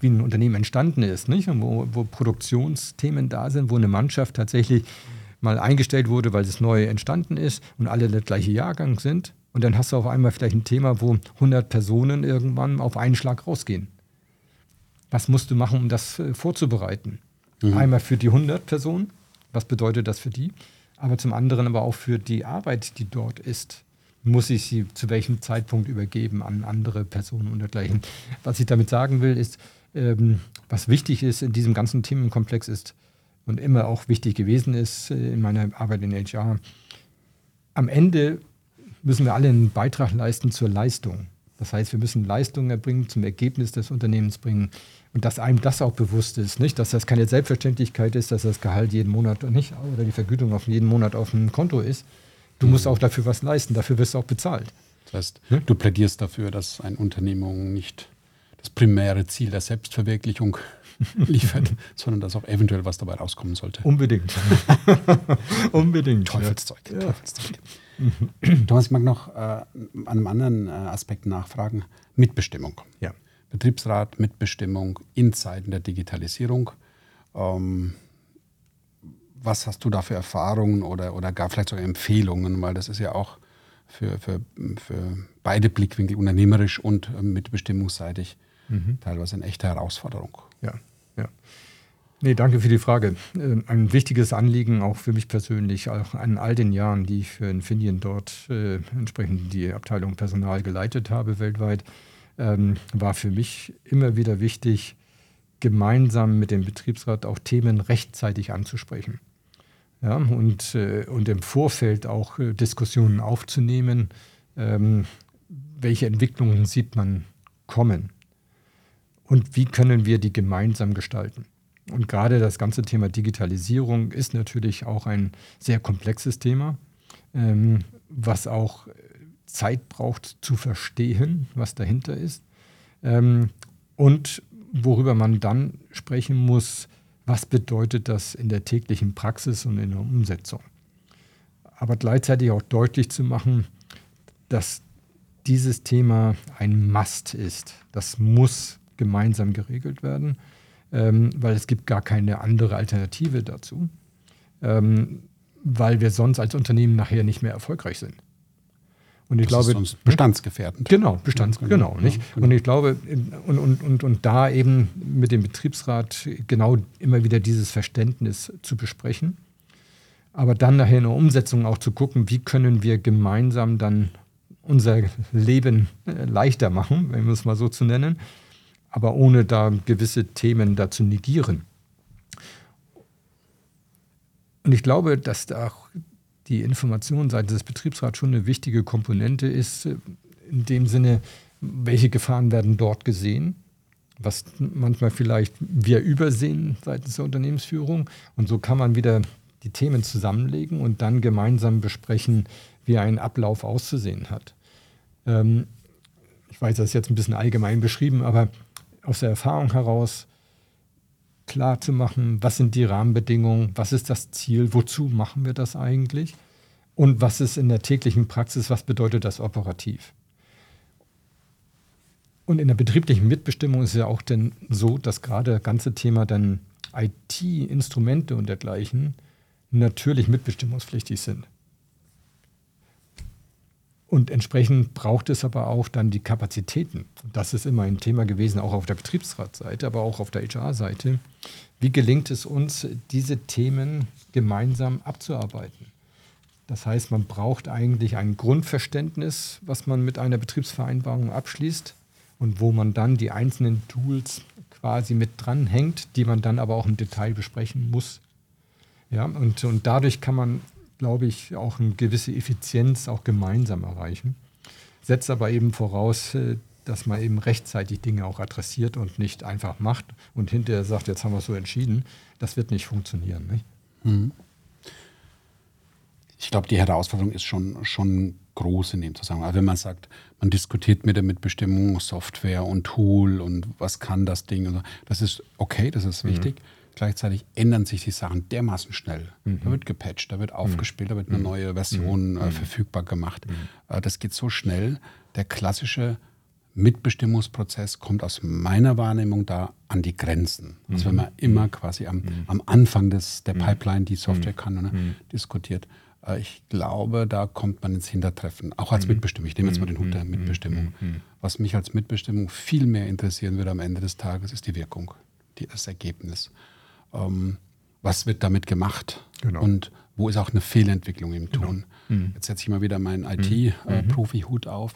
wie ein Unternehmen entstanden ist, nicht? Wo, wo Produktionsthemen da sind, wo eine Mannschaft tatsächlich mal eingestellt wurde, weil es neu entstanden ist und alle der gleiche Jahrgang sind. Und dann hast du auf einmal vielleicht ein Thema, wo 100 Personen irgendwann auf einen Schlag rausgehen. Was musst du machen, um das äh, vorzubereiten? Mhm. Einmal für die 100 Personen, was bedeutet das für die? Aber zum anderen aber auch für die Arbeit, die dort ist muss ich sie zu welchem Zeitpunkt übergeben an andere Personen und dergleichen. Was ich damit sagen will, ist, ähm, was wichtig ist in diesem ganzen Themenkomplex ist und immer auch wichtig gewesen ist äh, in meiner Arbeit in HR, am Ende müssen wir alle einen Beitrag leisten zur Leistung. Das heißt, wir müssen Leistungen erbringen, zum Ergebnis des Unternehmens bringen. Und dass einem das auch bewusst ist, nicht? dass das keine Selbstverständlichkeit ist, dass das Gehalt jeden Monat nicht oder die Vergütung auf jeden Monat auf dem Konto ist. Du musst auch dafür was leisten, dafür wirst du auch bezahlt. Das heißt, hm? du plädierst dafür, dass eine Unternehmung nicht das primäre Ziel der Selbstverwirklichung liefert, sondern dass auch eventuell was dabei rauskommen sollte. Unbedingt. Unbedingt. Teufelszeug. Ja. Teufelszeug. Thomas, ich mag noch äh, an einem anderen äh, Aspekt nachfragen. Mitbestimmung. Ja. Betriebsrat, Mitbestimmung in Zeiten der Digitalisierung. Ähm, was hast du da für Erfahrungen oder, oder gar vielleicht sogar Empfehlungen? Weil das ist ja auch für, für, für beide Blickwinkel, unternehmerisch und äh, mitbestimmungsseitig, mhm. teilweise eine echte Herausforderung. Ja, ja. Nee, danke für die Frage. Ähm, ein wichtiges Anliegen auch für mich persönlich, auch an all den Jahren, die ich für Infineon dort äh, entsprechend die Abteilung Personal geleitet habe weltweit, ähm, war für mich immer wieder wichtig, gemeinsam mit dem Betriebsrat auch Themen rechtzeitig anzusprechen. Ja, und, äh, und im Vorfeld auch äh, Diskussionen aufzunehmen, ähm, welche Entwicklungen sieht man kommen und wie können wir die gemeinsam gestalten. Und gerade das ganze Thema Digitalisierung ist natürlich auch ein sehr komplexes Thema, ähm, was auch Zeit braucht zu verstehen, was dahinter ist. Ähm, und worüber man dann sprechen muss, was bedeutet das in der täglichen Praxis und in der Umsetzung. Aber gleichzeitig auch deutlich zu machen, dass dieses Thema ein Must ist. Das muss gemeinsam geregelt werden, ähm, weil es gibt gar keine andere Alternative dazu, ähm, weil wir sonst als Unternehmen nachher nicht mehr erfolgreich sind. Und ich das glaube, ist bestandsgefährdend. Genau, Bestands, ja, genau, genau, nicht? Genau. Und ich glaube, und, und, und, und da eben mit dem Betriebsrat genau immer wieder dieses Verständnis zu besprechen. Aber dann nachher in der Umsetzung auch zu gucken, wie können wir gemeinsam dann unser Leben äh, leichter machen, wenn wir es mal so zu nennen, aber ohne da gewisse Themen dazu negieren. Und ich glaube, dass da auch die Information seitens des Betriebsrats schon eine wichtige Komponente ist, äh, in dem Sinne, welche Gefahren werden dort gesehen, was manchmal vielleicht wir übersehen seitens der Unternehmensführung. Und so kann man wieder die Themen zusammenlegen und dann gemeinsam besprechen, wie ein Ablauf auszusehen hat. Ähm, ich weiß, das ist jetzt ein bisschen allgemein beschrieben, aber aus der Erfahrung heraus klar zu machen, was sind die Rahmenbedingungen, was ist das Ziel, wozu machen wir das eigentlich und was ist in der täglichen Praxis, was bedeutet das operativ. Und in der betrieblichen Mitbestimmung ist es ja auch denn so, dass gerade das ganze Thema dann IT-Instrumente und dergleichen natürlich mitbestimmungspflichtig sind. Und entsprechend braucht es aber auch dann die Kapazitäten. Das ist immer ein Thema gewesen, auch auf der Betriebsratsseite, aber auch auf der HR-Seite. Wie gelingt es uns, diese Themen gemeinsam abzuarbeiten? Das heißt, man braucht eigentlich ein Grundverständnis, was man mit einer Betriebsvereinbarung abschließt und wo man dann die einzelnen Tools quasi mit dranhängt, die man dann aber auch im Detail besprechen muss. Ja, und, und dadurch kann man glaube ich, auch eine gewisse Effizienz auch gemeinsam erreichen. Setzt aber eben voraus, äh, dass man eben rechtzeitig Dinge auch adressiert und nicht einfach macht und hinterher sagt, jetzt haben wir es so entschieden. Das wird nicht funktionieren. Nicht? Mhm. Ich glaube, die Herausforderung ist schon, schon groß in dem Zusammenhang. Also wenn man sagt, man diskutiert mit der Mitbestimmung Software und Tool und was kann das Ding, das ist okay, das ist mhm. Gleichzeitig ändern sich die Sachen dermaßen schnell. Mhm. Da wird gepatcht, da wird mhm. aufgespielt, da wird eine mhm. neue Version mhm. äh, verfügbar gemacht. Äh, das geht so schnell. Der klassische Mitbestimmungsprozess kommt aus meiner Wahrnehmung da an die Grenzen. Also wenn man immer quasi am, am Anfang des, der Pipeline die Software kann ne, diskutiert. Äh, ich glaube, da kommt man ins Hintertreffen, auch als Mitbestimmung. Ich nehme jetzt mal den Hut der Mitbestimmung. Was mich als Mitbestimmung viel mehr interessieren würde am Ende des Tages, ist die Wirkung, die, das Ergebnis ähm, was wird damit gemacht genau. und wo ist auch eine Fehlentwicklung im Tun. Genau. Mhm. Jetzt setze ich mal wieder meinen IT-Profi-Hut mhm. äh, auf.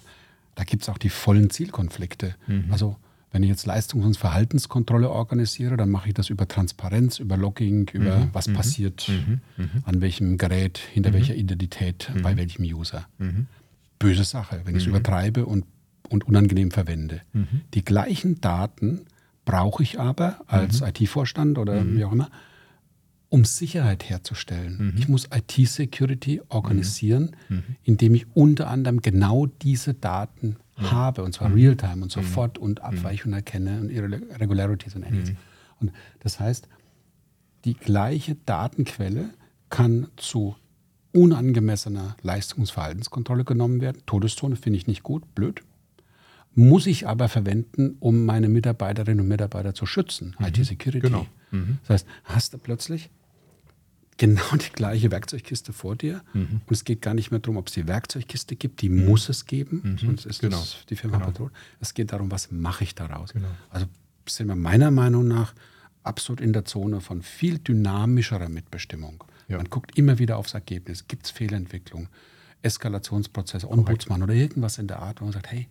Da gibt es auch die vollen Zielkonflikte. Mhm. Also wenn ich jetzt Leistungs- und Verhaltenskontrolle organisiere, dann mache ich das über Transparenz, über Logging, über mhm. was mhm. passiert, mhm. an welchem Gerät, hinter welcher Identität, bei welchem User. Böse Sache, wenn ich es übertreibe und, und unangenehm verwende. Die gleichen Daten brauche ich aber als mhm. IT-Vorstand oder mhm. wie auch immer, um Sicherheit herzustellen. Mhm. Ich muss IT-Security organisieren, mhm. Mhm. indem ich unter anderem genau diese Daten mhm. habe, und zwar real-time und sofort und Abweichungen erkenne und Irregularities und ähnliches. Und das heißt, die gleiche Datenquelle kann zu unangemessener Leistungsverhaltenskontrolle genommen werden. Todeszone finde ich nicht gut, blöd muss ich aber verwenden, um meine Mitarbeiterinnen und Mitarbeiter zu schützen. Mhm. IT-Security. Genau. Mhm. Das heißt, hast du plötzlich genau die gleiche Werkzeugkiste vor dir mhm. und es geht gar nicht mehr darum, ob es die Werkzeugkiste gibt, die mhm. muss es geben, mhm. sonst ist genau. das die Firma genau. bedroht. Es geht darum, was mache ich daraus. Genau. Also sind wir meiner Meinung nach absolut in der Zone von viel dynamischerer Mitbestimmung. Ja. Man guckt immer wieder aufs Ergebnis. Gibt es Fehlentwicklung, Eskalationsprozesse, Ombudsmann oder irgendwas in der Art, wo man sagt, hey,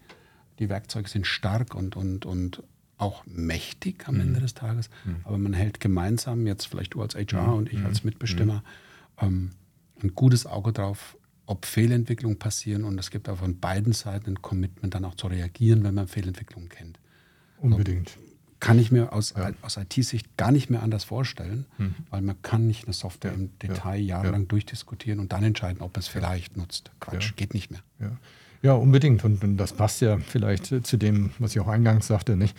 die Werkzeuge sind stark und, und, und auch mächtig am mhm. Ende des Tages. Mhm. Aber man hält gemeinsam, jetzt vielleicht du als HR mhm. und ich als mhm. Mitbestimmer, mhm. ähm, ein gutes Auge drauf, ob Fehlentwicklungen passieren. Und es gibt auch von beiden Seiten ein Commitment, dann auch zu reagieren, wenn man Fehlentwicklungen kennt. Unbedingt. So, kann ich mir aus, ja. aus IT-Sicht gar nicht mehr anders vorstellen, mhm. weil man kann nicht eine Software ja. im Detail ja. jahrelang durchdiskutieren und dann entscheiden, ob man es vielleicht nutzt. Quatsch, geht nicht mehr. Ja, unbedingt. Und, und, das passt ja vielleicht zu dem, was ich auch eingangs sagte, nicht?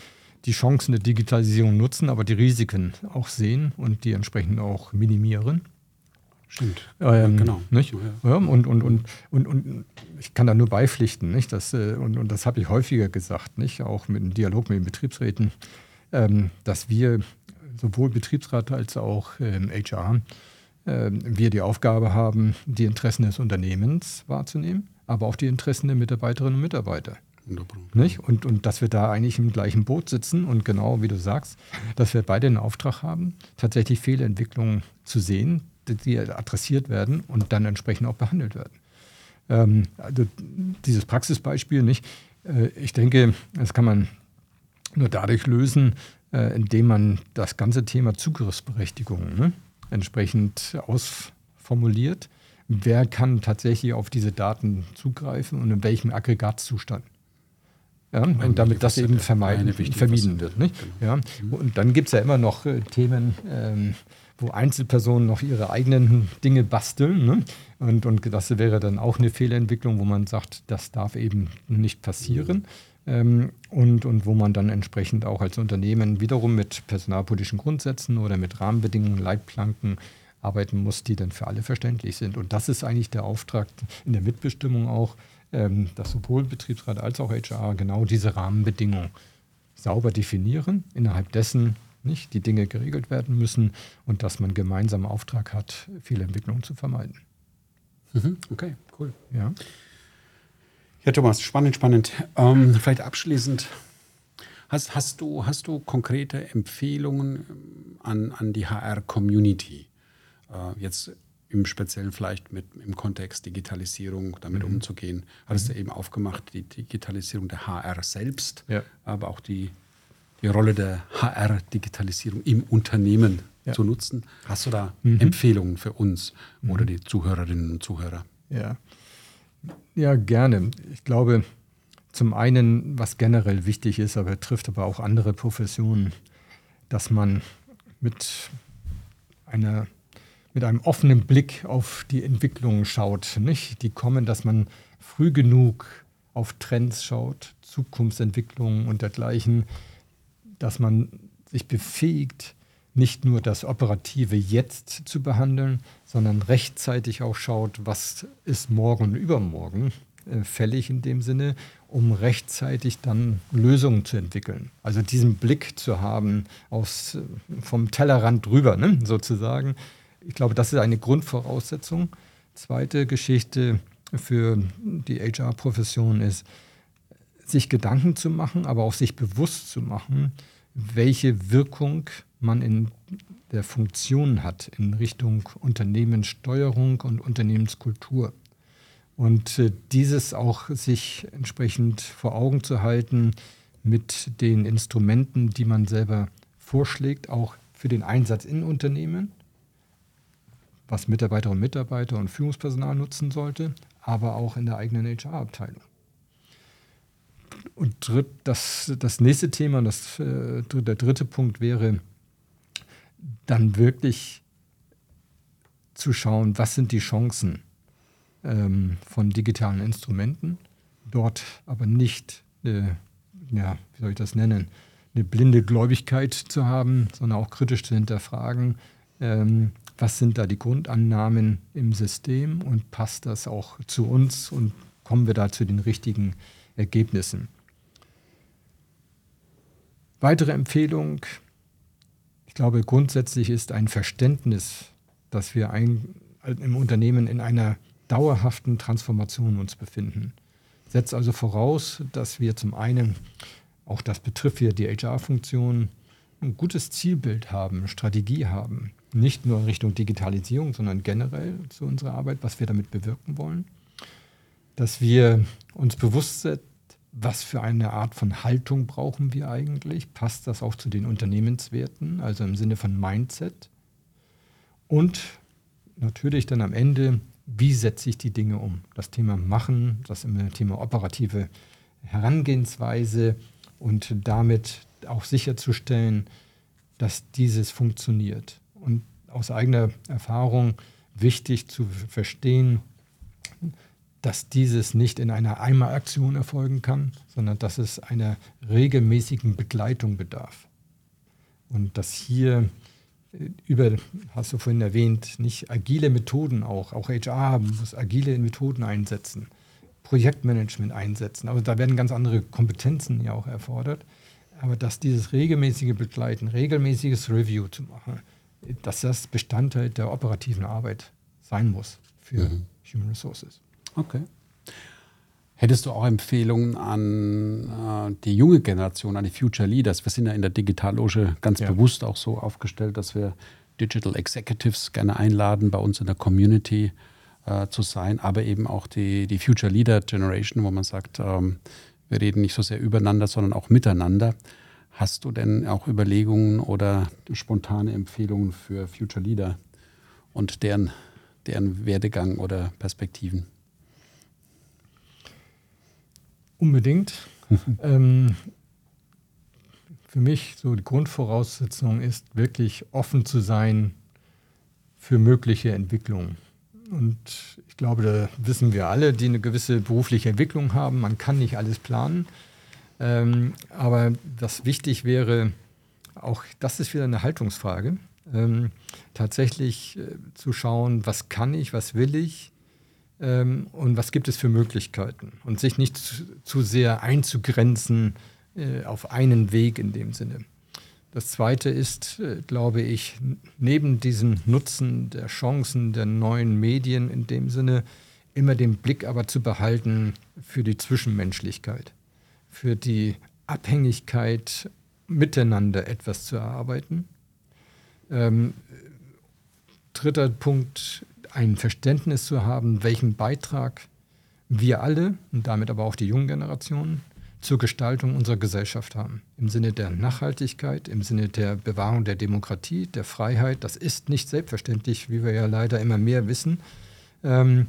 die Chancen der Digitalisierung nutzen, aber die Risiken auch sehen und die entsprechend auch minimieren. Stimmt. Ähm, genau. Nicht? Ja, und, und, und, und, und ich kann da nur beipflichten, nicht? Das, äh, und, und das habe ich häufiger gesagt, nicht? auch mit dem Dialog mit den Betriebsräten, ähm, dass wir sowohl Betriebsrat als auch ähm, HR, äh, wir die Aufgabe haben, die Interessen des Unternehmens wahrzunehmen, aber auch die Interessen der Mitarbeiterinnen und Mitarbeiter. Nicht? Und, und dass wir da eigentlich im gleichen Boot sitzen und genau wie du sagst, dass wir beide den Auftrag haben, tatsächlich Fehlentwicklungen zu sehen, die adressiert werden und dann entsprechend auch behandelt werden. Ähm, also dieses Praxisbeispiel nicht. Äh, ich denke, das kann man nur dadurch lösen, äh, indem man das ganze Thema Zugriffsberechtigung ne, entsprechend ausformuliert. Wer kann tatsächlich auf diese Daten zugreifen und in welchem Aggregatzustand? Ja, und damit das eben vermeiden, vermieden wird. Nicht? Genau. Ja, und dann gibt es ja immer noch äh, Themen, ähm, wo Einzelpersonen noch ihre eigenen Dinge basteln. Ne? Und, und das wäre dann auch eine Fehlentwicklung, wo man sagt, das darf eben nicht passieren. Ähm, und, und wo man dann entsprechend auch als Unternehmen wiederum mit personalpolitischen Grundsätzen oder mit Rahmenbedingungen, Leitplanken arbeiten muss, die dann für alle verständlich sind. Und das ist eigentlich der Auftrag in der Mitbestimmung auch, ähm, dass sowohl Betriebsrat als auch HR genau diese Rahmenbedingungen sauber definieren, innerhalb dessen nicht die Dinge geregelt werden müssen und dass man gemeinsam Auftrag hat, Fehlentwicklungen zu vermeiden. Mhm, okay, cool. Ja. Ja, Thomas, spannend, spannend. Ähm, vielleicht abschließend, hast, hast, du, hast du konkrete Empfehlungen an, an die HR-Community? Äh, jetzt im Speziellen vielleicht mit, im Kontext Digitalisierung damit mhm. umzugehen. Hattest mhm. du eben aufgemacht, die Digitalisierung der HR selbst, ja. aber auch die, die Rolle der HR-Digitalisierung im Unternehmen ja. zu nutzen. Hast du da mhm. Empfehlungen für uns mhm. oder die Zuhörerinnen und Zuhörer? Ja. ja, gerne. Ich glaube, zum einen, was generell wichtig ist, aber trifft aber auch andere Professionen, dass man mit einer mit einem offenen Blick auf die Entwicklungen schaut. Nicht? Die kommen, dass man früh genug auf Trends schaut, Zukunftsentwicklungen und dergleichen, dass man sich befähigt, nicht nur das Operative jetzt zu behandeln, sondern rechtzeitig auch schaut, was ist morgen und übermorgen äh, fällig in dem Sinne, um rechtzeitig dann Lösungen zu entwickeln. Also diesen Blick zu haben aus, äh, vom Tellerrand drüber, ne, sozusagen, ich glaube, das ist eine Grundvoraussetzung. Zweite Geschichte für die HR-Profession ist, sich Gedanken zu machen, aber auch sich bewusst zu machen, welche Wirkung man in der Funktion hat in Richtung Unternehmenssteuerung und Unternehmenskultur. Und äh, dieses auch sich entsprechend vor Augen zu halten mit den Instrumenten, die man selber vorschlägt, auch für den Einsatz in Unternehmen was Mitarbeiterinnen und Mitarbeiter und Führungspersonal nutzen sollte, aber auch in der eigenen HR-Abteilung. Und dritt, das, das nächste Thema, das, äh, der dritte Punkt wäre dann wirklich zu schauen, was sind die Chancen ähm, von digitalen Instrumenten, dort aber nicht, äh, ja, wie soll ich das nennen, eine blinde Gläubigkeit zu haben, sondern auch kritisch zu hinterfragen, ähm, was sind da die Grundannahmen im System und passt das auch zu uns und kommen wir da zu den richtigen Ergebnissen. Weitere Empfehlung, ich glaube grundsätzlich ist ein Verständnis, dass wir ein, im Unternehmen in einer dauerhaften Transformation uns befinden. Setzt also voraus, dass wir zum einen, auch das betrifft hier die HR-Funktion, ein gutes Zielbild haben, Strategie haben, nicht nur in Richtung Digitalisierung, sondern generell zu unserer Arbeit, was wir damit bewirken wollen. Dass wir uns bewusst sind, was für eine Art von Haltung brauchen wir eigentlich? Passt das auch zu den Unternehmenswerten, also im Sinne von Mindset? Und natürlich dann am Ende, wie setze ich die Dinge um? Das Thema Machen, das Thema operative Herangehensweise und damit auch sicherzustellen, dass dieses funktioniert und aus eigener Erfahrung wichtig zu verstehen, dass dieses nicht in einer Einmalaktion erfolgen kann, sondern dass es einer regelmäßigen Begleitung bedarf. Und dass hier äh, über, hast du vorhin erwähnt, nicht agile Methoden auch, auch HR muss agile Methoden einsetzen, Projektmanagement einsetzen. Aber da werden ganz andere Kompetenzen ja auch erfordert. Aber dass dieses regelmäßige Begleiten, regelmäßiges Review zu machen, dass das Bestandteil der operativen Arbeit sein muss für mhm. Human Resources. Okay. Hättest du auch Empfehlungen an äh, die junge Generation, an die Future Leaders? Wir sind ja in der Digitalloge ganz ja. bewusst auch so aufgestellt, dass wir Digital Executives gerne einladen, bei uns in der Community äh, zu sein, aber eben auch die, die Future Leader Generation, wo man sagt, ähm, wir reden nicht so sehr übereinander, sondern auch miteinander. Hast du denn auch Überlegungen oder spontane Empfehlungen für Future Leader und deren, deren Werdegang oder Perspektiven? Unbedingt. ähm, für mich so die Grundvoraussetzung ist wirklich offen zu sein für mögliche Entwicklungen. Und ich glaube, da wissen wir alle, die eine gewisse berufliche Entwicklung haben. Man kann nicht alles planen. Ähm, aber was wichtig wäre, auch das ist wieder eine Haltungsfrage, ähm, tatsächlich äh, zu schauen, was kann ich, was will ich ähm, und was gibt es für Möglichkeiten. Und sich nicht zu, zu sehr einzugrenzen äh, auf einen Weg in dem Sinne. Das Zweite ist, äh, glaube ich, neben diesem Nutzen der Chancen der neuen Medien in dem Sinne, immer den Blick aber zu behalten für die Zwischenmenschlichkeit, für die Abhängigkeit, miteinander etwas zu erarbeiten. Ähm, dritter Punkt, ein Verständnis zu haben, welchen Beitrag wir alle und damit aber auch die jungen Generationen zur Gestaltung unserer Gesellschaft haben. Im Sinne der Nachhaltigkeit, im Sinne der Bewahrung der Demokratie, der Freiheit. Das ist nicht selbstverständlich, wie wir ja leider immer mehr wissen. Ähm,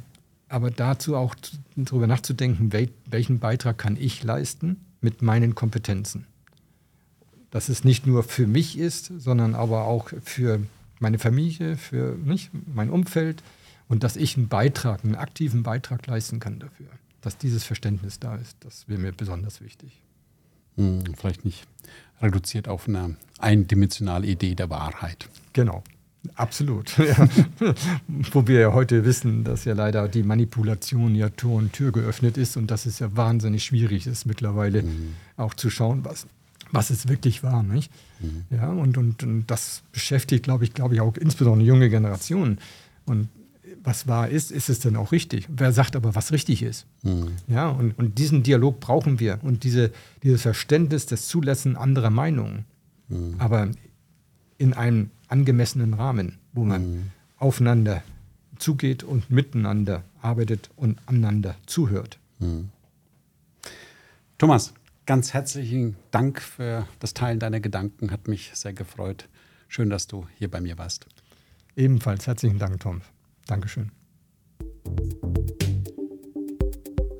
aber dazu auch darüber nachzudenken, wel welchen Beitrag kann ich leisten mit meinen Kompetenzen. Dass es nicht nur für mich ist, sondern aber auch für meine Familie, für mich, mein Umfeld und dass ich einen Beitrag, einen aktiven Beitrag leisten kann dafür dass dieses Verständnis da ist. Das wäre mir besonders wichtig. Hm, vielleicht nicht reduziert auf eine eindimensionale Idee der Wahrheit. Genau. Absolut. Ja. Wo wir ja heute wissen, dass ja leider die Manipulation ja Tor und Tür geöffnet ist und dass es ja wahnsinnig schwierig ist, mittlerweile mhm. auch zu schauen, was, was es wirklich war. Nicht? Mhm. Ja, und, und, und das beschäftigt, glaube ich, glaube ich, auch insbesondere junge Generationen. Und was wahr ist, ist es denn auch richtig? Wer sagt aber, was richtig ist? Mhm. Ja, und, und diesen Dialog brauchen wir und diese, dieses Verständnis des Zulassen anderer Meinungen, mhm. aber in einem angemessenen Rahmen, wo man mhm. aufeinander zugeht und miteinander arbeitet und einander zuhört. Mhm. Thomas, ganz herzlichen Dank für das Teilen deiner Gedanken, hat mich sehr gefreut. Schön, dass du hier bei mir warst. Ebenfalls herzlichen Dank, Tom. Dankeschön.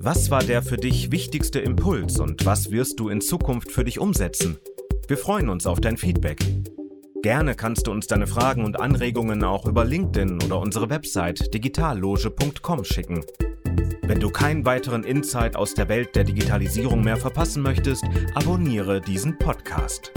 Was war der für dich wichtigste Impuls und was wirst du in Zukunft für dich umsetzen? Wir freuen uns auf dein Feedback. Gerne kannst du uns deine Fragen und Anregungen auch über LinkedIn oder unsere Website digitalloge.com schicken. Wenn du keinen weiteren Insight aus der Welt der Digitalisierung mehr verpassen möchtest, abonniere diesen Podcast.